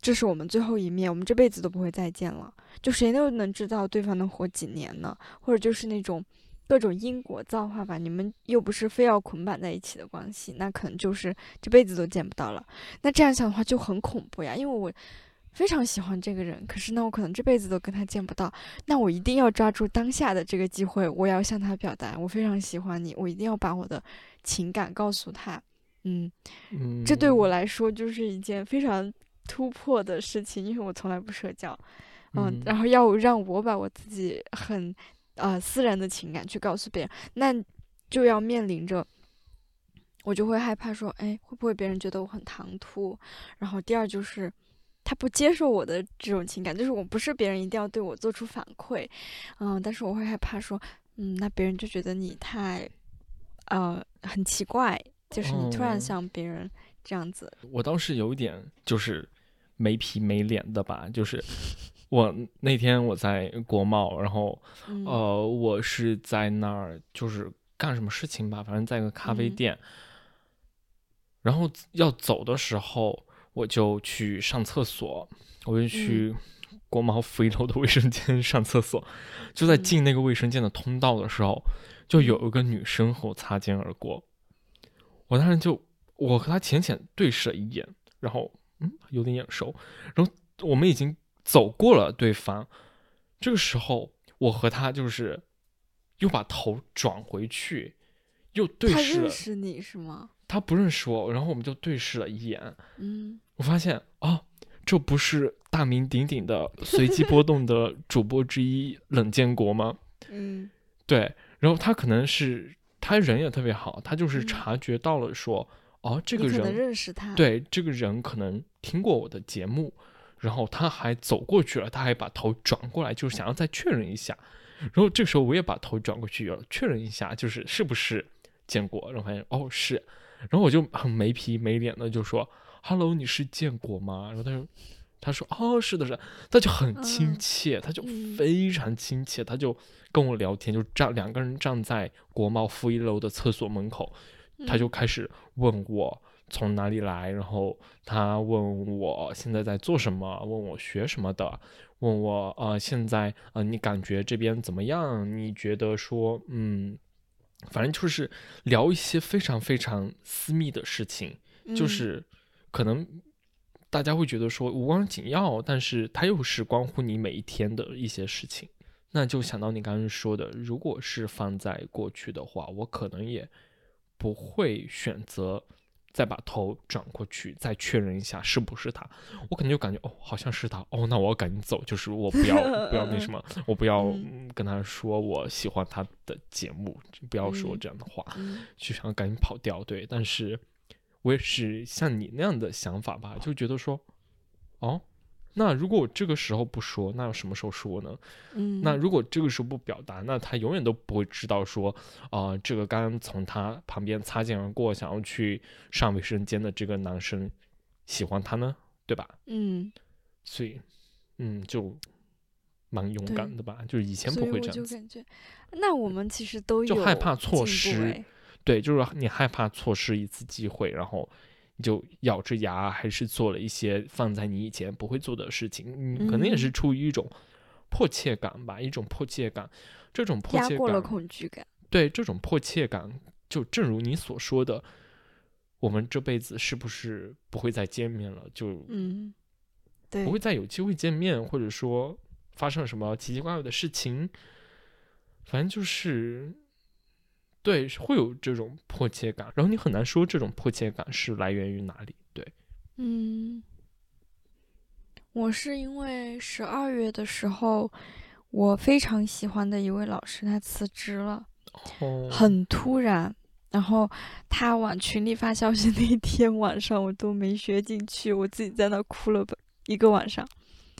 B: 这是我们最后一面，我们这辈子都不会再见了。就谁都能知道对方能活几年呢？或者就是那种。各种因果造化吧，你们又不是非要捆绑在一起的关系，那可能就是这辈子都见不到了。那这样想的话就很恐怖呀，因为我非常喜欢这个人，可是呢，我可能这辈子都跟他见不到。那我一定要抓住当下的这个机会，我要向他表达我非常喜欢你，我一定要把我的情感告诉他。嗯，这对我来说就是一件非常突破的事情，因为我从来不社交，嗯，然后要让我把我自己很。呃，私人的情感去告诉别人，那就要面临着，我就会害怕说，哎，会不会别人觉得我很唐突？然后第二就是，他不接受我的这种情感，就是我不是别人一定要对我做出反馈，嗯，但是我会害怕说，嗯，那别人就觉得你太，呃，很奇怪，就是你突然像别人这样子。
A: 我倒是有一点就是没皮没脸的吧，就是。我那天我在国贸，然后，呃，我是在那儿就是干什么事情吧，反正在一个咖啡店。然后要走的时候，我就去上厕所，我就去国贸负一楼的卫生间上厕所。就在进那个卫生间的通道的时候，就有一个女生和我擦肩而过。我当时就我和她浅浅对视了一眼，然后嗯，有点眼熟，然后我们已经。走过了对方，这个时候我和他就是又把头转回去，又对视。
B: 他认识你是吗？
A: 他不认识我，然后我们就对视了一眼。
B: 嗯，
A: 我发现啊，这不是大名鼎鼎的随机波动的主播之一冷建国吗？
B: 嗯，
A: 对。然后他可能是他人也特别好，他就是察觉到了说，哦，这个人
B: 认识他。
A: 对，这个人可能听过我的节目。然后他还走过去了，他还把头转过来，就是想要再确认一下。然后这时候我也把头转过去，要确认一下，就是是不是建国。然后发现哦是，然后我就很没皮没脸的就说：“Hello，你是建国吗？”然后他说：“他说哦是的是。”他就很亲切，他就非常亲切，他就跟我聊天，就站两个人站在国贸负一楼的厕所门口，他就开始问我。从哪里来？然后他问我现在在做什么，问我学什么的，问我呃现在呃你感觉这边怎么样？你觉得说嗯，反正就是聊一些非常非常私密的事情，就是可能大家会觉得说无关紧要，但是它又是关乎你每一天的一些事情。那就想到你刚刚说的，如果是放在过去的话，我可能也不会选择。再把头转过去，再确认一下是不是他，我可能就感觉哦，好像是他哦，那我要赶紧走，就是我不要不要那 [laughs] 什么，我不要跟他说我喜欢他的节目，不要说这样的话，就想赶紧跑掉。对，但是我也是像你那样的想法吧，就觉得说，哦。那如果我这个时候不说，那要什么时候说呢？
B: 嗯，
A: 那如果这个时候不表达，那他永远都不会知道说，啊，这个刚刚从他旁边擦肩而过，想要去上卫生间的这个男生喜欢他呢，对吧？
B: 嗯，
A: 所以，嗯，就蛮勇敢的吧？就是以前不会这样
B: 子。那我们其实都有
A: 就害怕错失，对，就是你害怕错失一次机会，然后。就咬着牙，还是做了一些放在你以前不会做的事情。嗯，可能也是出于一种迫切感吧，一种迫切感。这种迫切感，
B: 恐惧感。
A: 对，这种迫切感，就正如你所说的，我们这辈子是不是不会再见面了？就
B: 嗯，对，
A: 不会再有机会见面，或者说发生了什么奇奇怪怪的事情。反正就是。对，会有这种迫切感，然后你很难说这种迫切感是来源于哪里。对，
B: 嗯，我是因为十二月的时候，我非常喜欢的一位老师他辞职了，很突然，然后他往群里发消息那天晚上我都没学进去，我自己在那哭了一个晚上。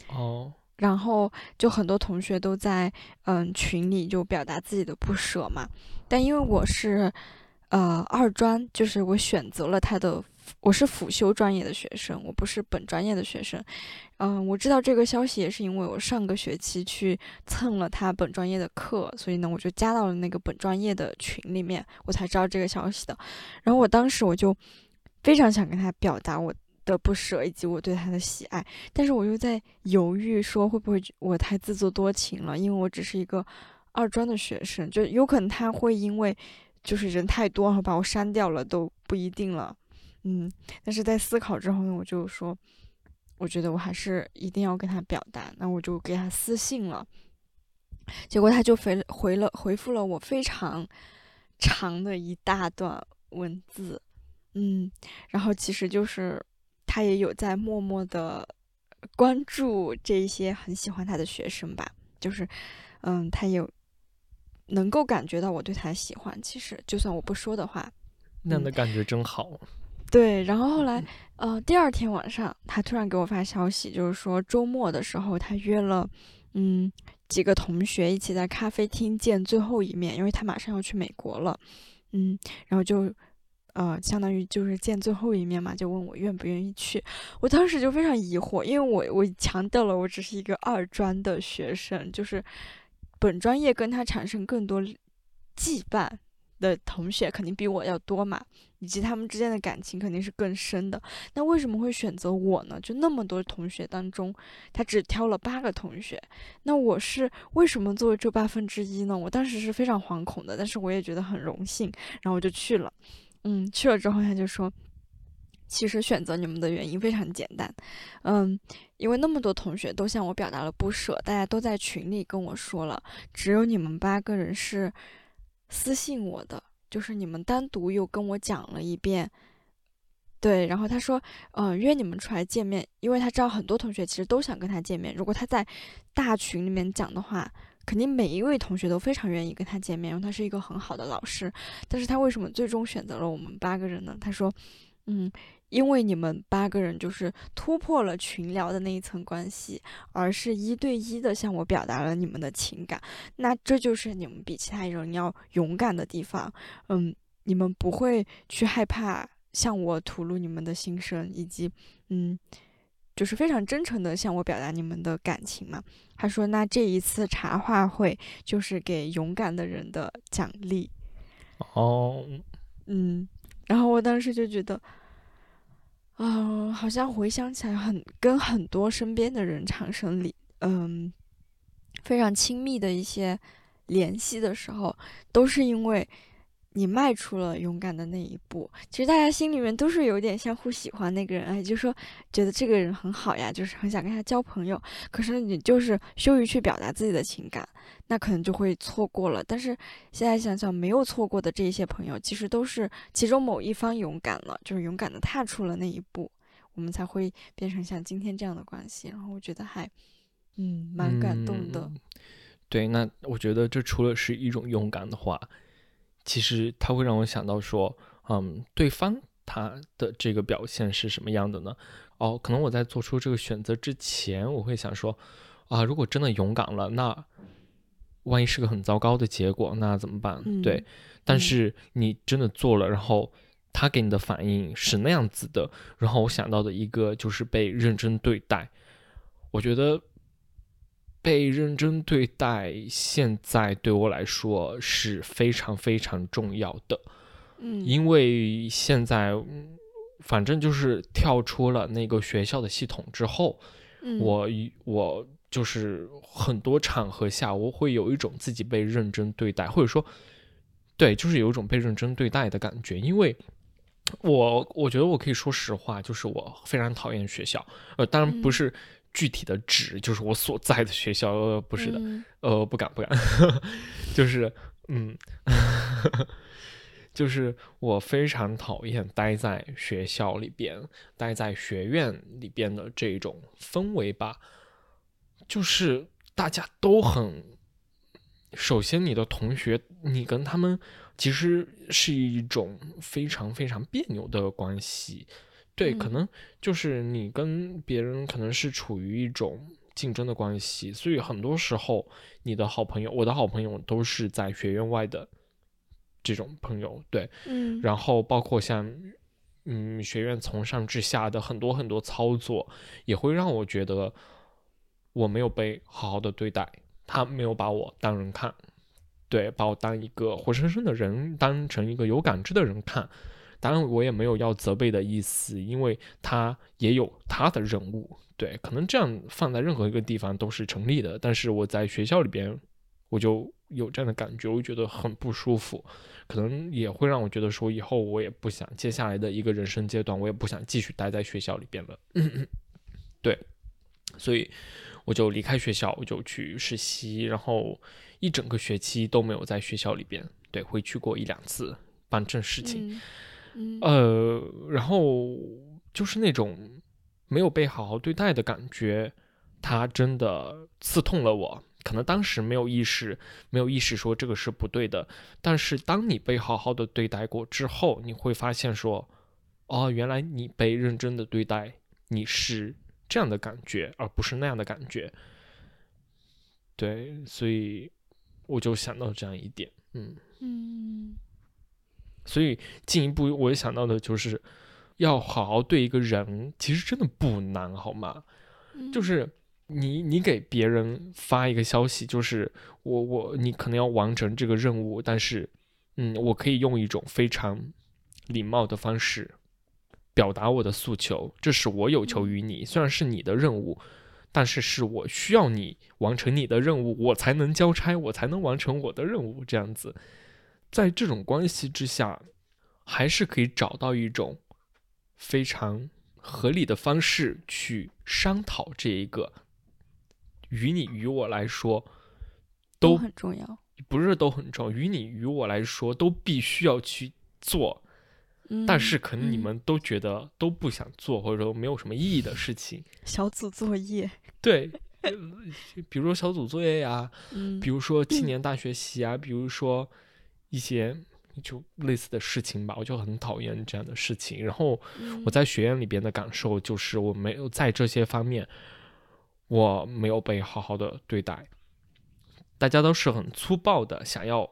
A: 哦。
B: 然后就很多同学都在嗯群里就表达自己的不舍嘛，但因为我是，呃二专，就是我选择了他的我是辅修专业的学生，我不是本专业的学生。嗯，我知道这个消息也是因为我上个学期去蹭了他本专业的课，所以呢，我就加到了那个本专业的群里面，我才知道这个消息的。然后我当时我就非常想跟他表达我的不舍以及我对他的喜爱，但是我又在犹豫说会不会我太自作多情了，因为我只是一个二专的学生，就有可能他会因为就是人太多，然后把我删掉了都不一定了。嗯，但是在思考之后呢，我就说，我觉得我还是一定要跟他表达，那我就给他私信了，结果他就回回了回复了我非常长的一大段文字，嗯，然后其实就是他也有在默默的关注这一些很喜欢他的学生吧，就是嗯，他有能够感觉到我对他的喜欢，其实就算我不说的话，
A: 那样的感觉真好。
B: 对，然后后来，呃，第二天晚上，他突然给我发消息，就是说周末的时候，他约了，嗯，几个同学一起在咖啡厅见最后一面，因为他马上要去美国了，嗯，然后就，呃，相当于就是见最后一面嘛，就问我愿不愿意去。我当时就非常疑惑，因为我我强调了，我只是一个二专的学生，就是本专业跟他产生更多羁绊。的同学肯定比我要多嘛，以及他们之间的感情肯定是更深的。那为什么会选择我呢？就那么多同学当中，他只挑了八个同学。那我是为什么作为这八分之一呢？我当时是非常惶恐的，但是我也觉得很荣幸，然后我就去了。嗯，去了之后他就说，其实选择你们的原因非常简单，嗯，因为那么多同学都向我表达了不舍，大家都在群里跟我说了，只有你们八个人是。私信我的就是你们单独又跟我讲了一遍，对，然后他说，嗯，约你们出来见面，因为他知道很多同学其实都想跟他见面。如果他在大群里面讲的话，肯定每一位同学都非常愿意跟他见面，因为他是一个很好的老师。但是他为什么最终选择了我们八个人呢？他说，嗯。因为你们八个人就是突破了群聊的那一层关系，而是一对一的向我表达了你们的情感，那这就是你们比其他人要勇敢的地方。嗯，你们不会去害怕向我吐露你们的心声，以及嗯，就是非常真诚的向我表达你们的感情嘛。他说，那这一次茶话会就是给勇敢的人的奖励。
A: 哦，
B: 嗯，然后我当时就觉得。嗯，好像回想起来，很跟很多身边的人产生理嗯非常亲密的一些联系的时候，都是因为。你迈出了勇敢的那一步，其实大家心里面都是有点相互喜欢那个人，哎，就说觉得这个人很好呀，就是很想跟他交朋友。可是你就是羞于去表达自己的情感，那可能就会错过了。但是现在想想，没有错过的这些朋友，其实都是其中某一方勇敢了，就是勇敢的踏出了那一步，我们才会变成像今天这样的关系。然后我觉得还，嗯，蛮感动的。
A: 对，那我觉得这除了是一种勇敢的话。其实他会让我想到说，嗯，对方他的这个表现是什么样的呢？哦，可能我在做出这个选择之前，我会想说，啊，如果真的勇敢了，那万一是个很糟糕的结果，那怎么办？对。但是你真的做了，然后他给你的反应是那样子的，然后我想到的一个就是被认真对待，我觉得。被认真对待，现在对我来说是非常非常重要的。
B: 嗯，
A: 因为现在反正就是跳出了那个学校的系统之后，我我就是很多场合下，我会有一种自己被认真对待，或者说，对，就是有一种被认真对待的感觉。因为我我觉得我可以说实话，就是我非常讨厌学校。呃，当然不是。具体的指就是我所在的学校，呃，不是的，呃，不敢不敢，[laughs] 就是，嗯，[laughs] 就是我非常讨厌待在学校里边，待在学院里边的这种氛围吧，就是大家都很，首先你的同学，你跟他们其实是一种非常非常别扭的关系。对，可能就是你跟别人可能是处于一种竞争的关系，所以很多时候你的好朋友，我的好朋友都是在学院外的这种朋友。对，
B: 嗯，
A: 然后包括像嗯，学院从上至下的很多很多操作，也会让我觉得我没有被好好的对待，他没有把我当人看，对，把我当一个活生生的人，当成一个有感知的人看。当然，我也没有要责备的意思，因为他也有他的任务，对，可能这样放在任何一个地方都是成立的。但是我在学校里边，我就有这样的感觉，我觉得很不舒服。可能也会让我觉得说，以后我也不想接下来的一个人生阶段，我也不想继续待在学校里边了。[laughs] 对，所以我就离开学校，我就去实习，然后一整个学期都没有在学校里边，对，回去过一两次办正事情，呃，然后就是那种没有被好好对待的感觉，它真的刺痛了我。可能当时没有意识，没有意识说这个是不对的。但是当你被好好的对待过之后，你会发现说，哦，原来你被认真的对待，你是这样的感觉，而不是那样的感觉。对，所以我就想到这样一点，嗯
B: 嗯。
A: 所以进一步，我想到的就是要好好对一个人，其实真的不难，好吗？就是。你你给别人发一个消息，就是我我你可能要完成这个任务，但是，嗯，我可以用一种非常礼貌的方式表达我的诉求，这是我有求于你，虽然是你的任务，但是是我需要你完成你的任务，我才能交差，我才能完成我的任务，这样子，在这种关系之下，还是可以找到一种非常合理的方式去商讨这一个。于你于我来说，
B: 都很重要，
A: 不是都很重要。于你于我来说，都必须要去做，但是可能你们都觉得都不想做，或者说没有什么意义的事情。
B: 小组作业，[laughs]
A: 对，比如说小组作业呀，比如说青年大学习啊，比如说一些就类似的事情吧，我就很讨厌这样的事情。然后我在学院里边的感受就是，我没有在这些方面。我没有被好好的对待，大家都是很粗暴的，想要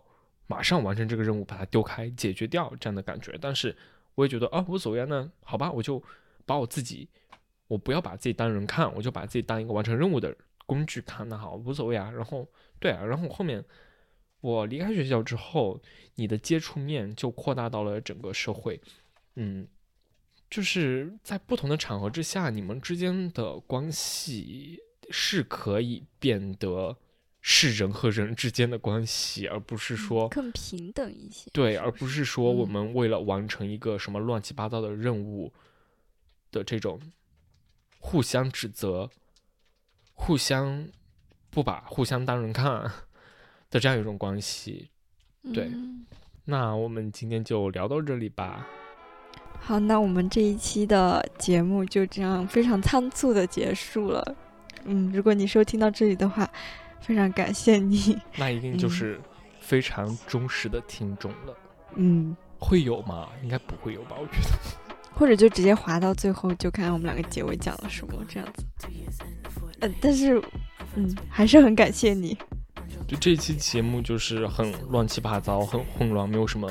A: 马上完成这个任务，把它丢开解决掉这样的感觉。但是我也觉得啊，无所谓呢，好吧，我就把我自己，我不要把自己当人看，我就把自己当一个完成任务的工具看，那好，无所谓啊。然后对啊，然后后面我离开学校之后，你的接触面就扩大到了整个社会，嗯。就是在不同的场合之下，你们之间的关系是可以变得是人和人之间的关系，而不是说
B: 更平等一些。
A: 对，而不是说我们为了完成一个什么乱七八糟的任务的这种互相指责、互相不把互相当人看的这样一种关系。对，那我们今天就聊到这里吧。
B: 好，那我们这一期的节目就这样非常仓促的结束了。嗯，如果你收听到这里的话，非常感谢你。[laughs]
A: 那一定就是非常忠实的听众了。
B: 嗯，
A: 会有吗？应该不会有吧？我觉得。[laughs]
B: 或者就直接滑到最后，就看我们两个结尾讲了什么这样子。呃，但是，嗯，还是很感谢你。
A: 就这期节目就是很乱七八糟，很混乱，没有什么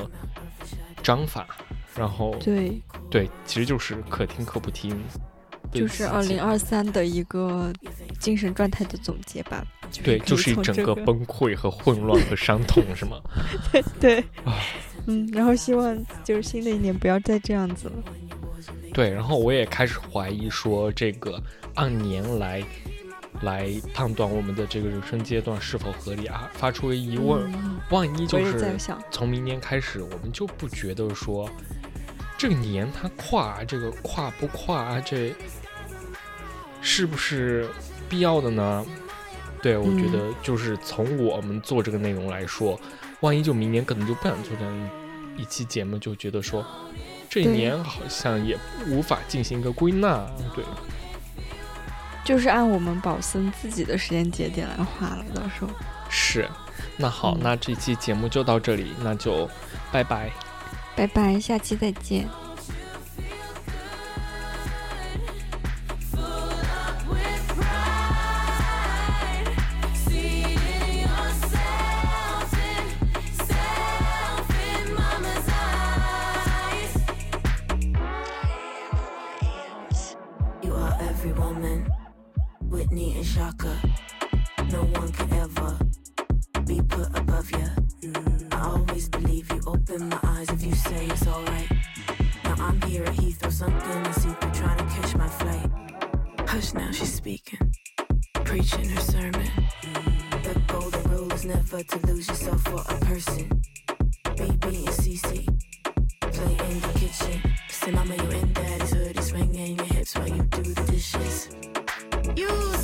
A: 章法。然后
B: 对
A: 对，其实就是可听可不听，
B: 就是二零二三的一个精神状态的总结吧。
A: 对，就是一整个崩溃和混乱和伤痛，是吗？[laughs]
B: 对对嗯，然后希望就是新的一年不要再这样子了。
A: 对，然后我也开始怀疑说，这个按年来来判断我们的这个人生阶段是否合理啊？发出疑问，万一就是从明年开始，我们就不觉得说。这个年它跨，这个跨不跨，这是不是必要的呢？对，我觉得就是从我们做这个内容来说，万一就明年可能就不想做这样一一期节目，就觉得说这一年好像也无法进行一个归纳。对，
B: 就是按我们宝森自己的时间节点来画了，到时候
A: 是。那好，那这期节目就到这里，那就拜拜。
B: 拜拜，下期再见。
C: And Shaka. No one can ever be put above you. Mm, I always believe you. Open my eyes if you say it's alright. Now I'm here at Heathrow, something to see trying to catch my flight. Hush now, she's speaking, preaching her sermon. The golden rule is never to lose yourself for a person. BB and CC play in the kitchen. Say, Mama, you in daddy's hood, is swinging your hips while you do the dishes. You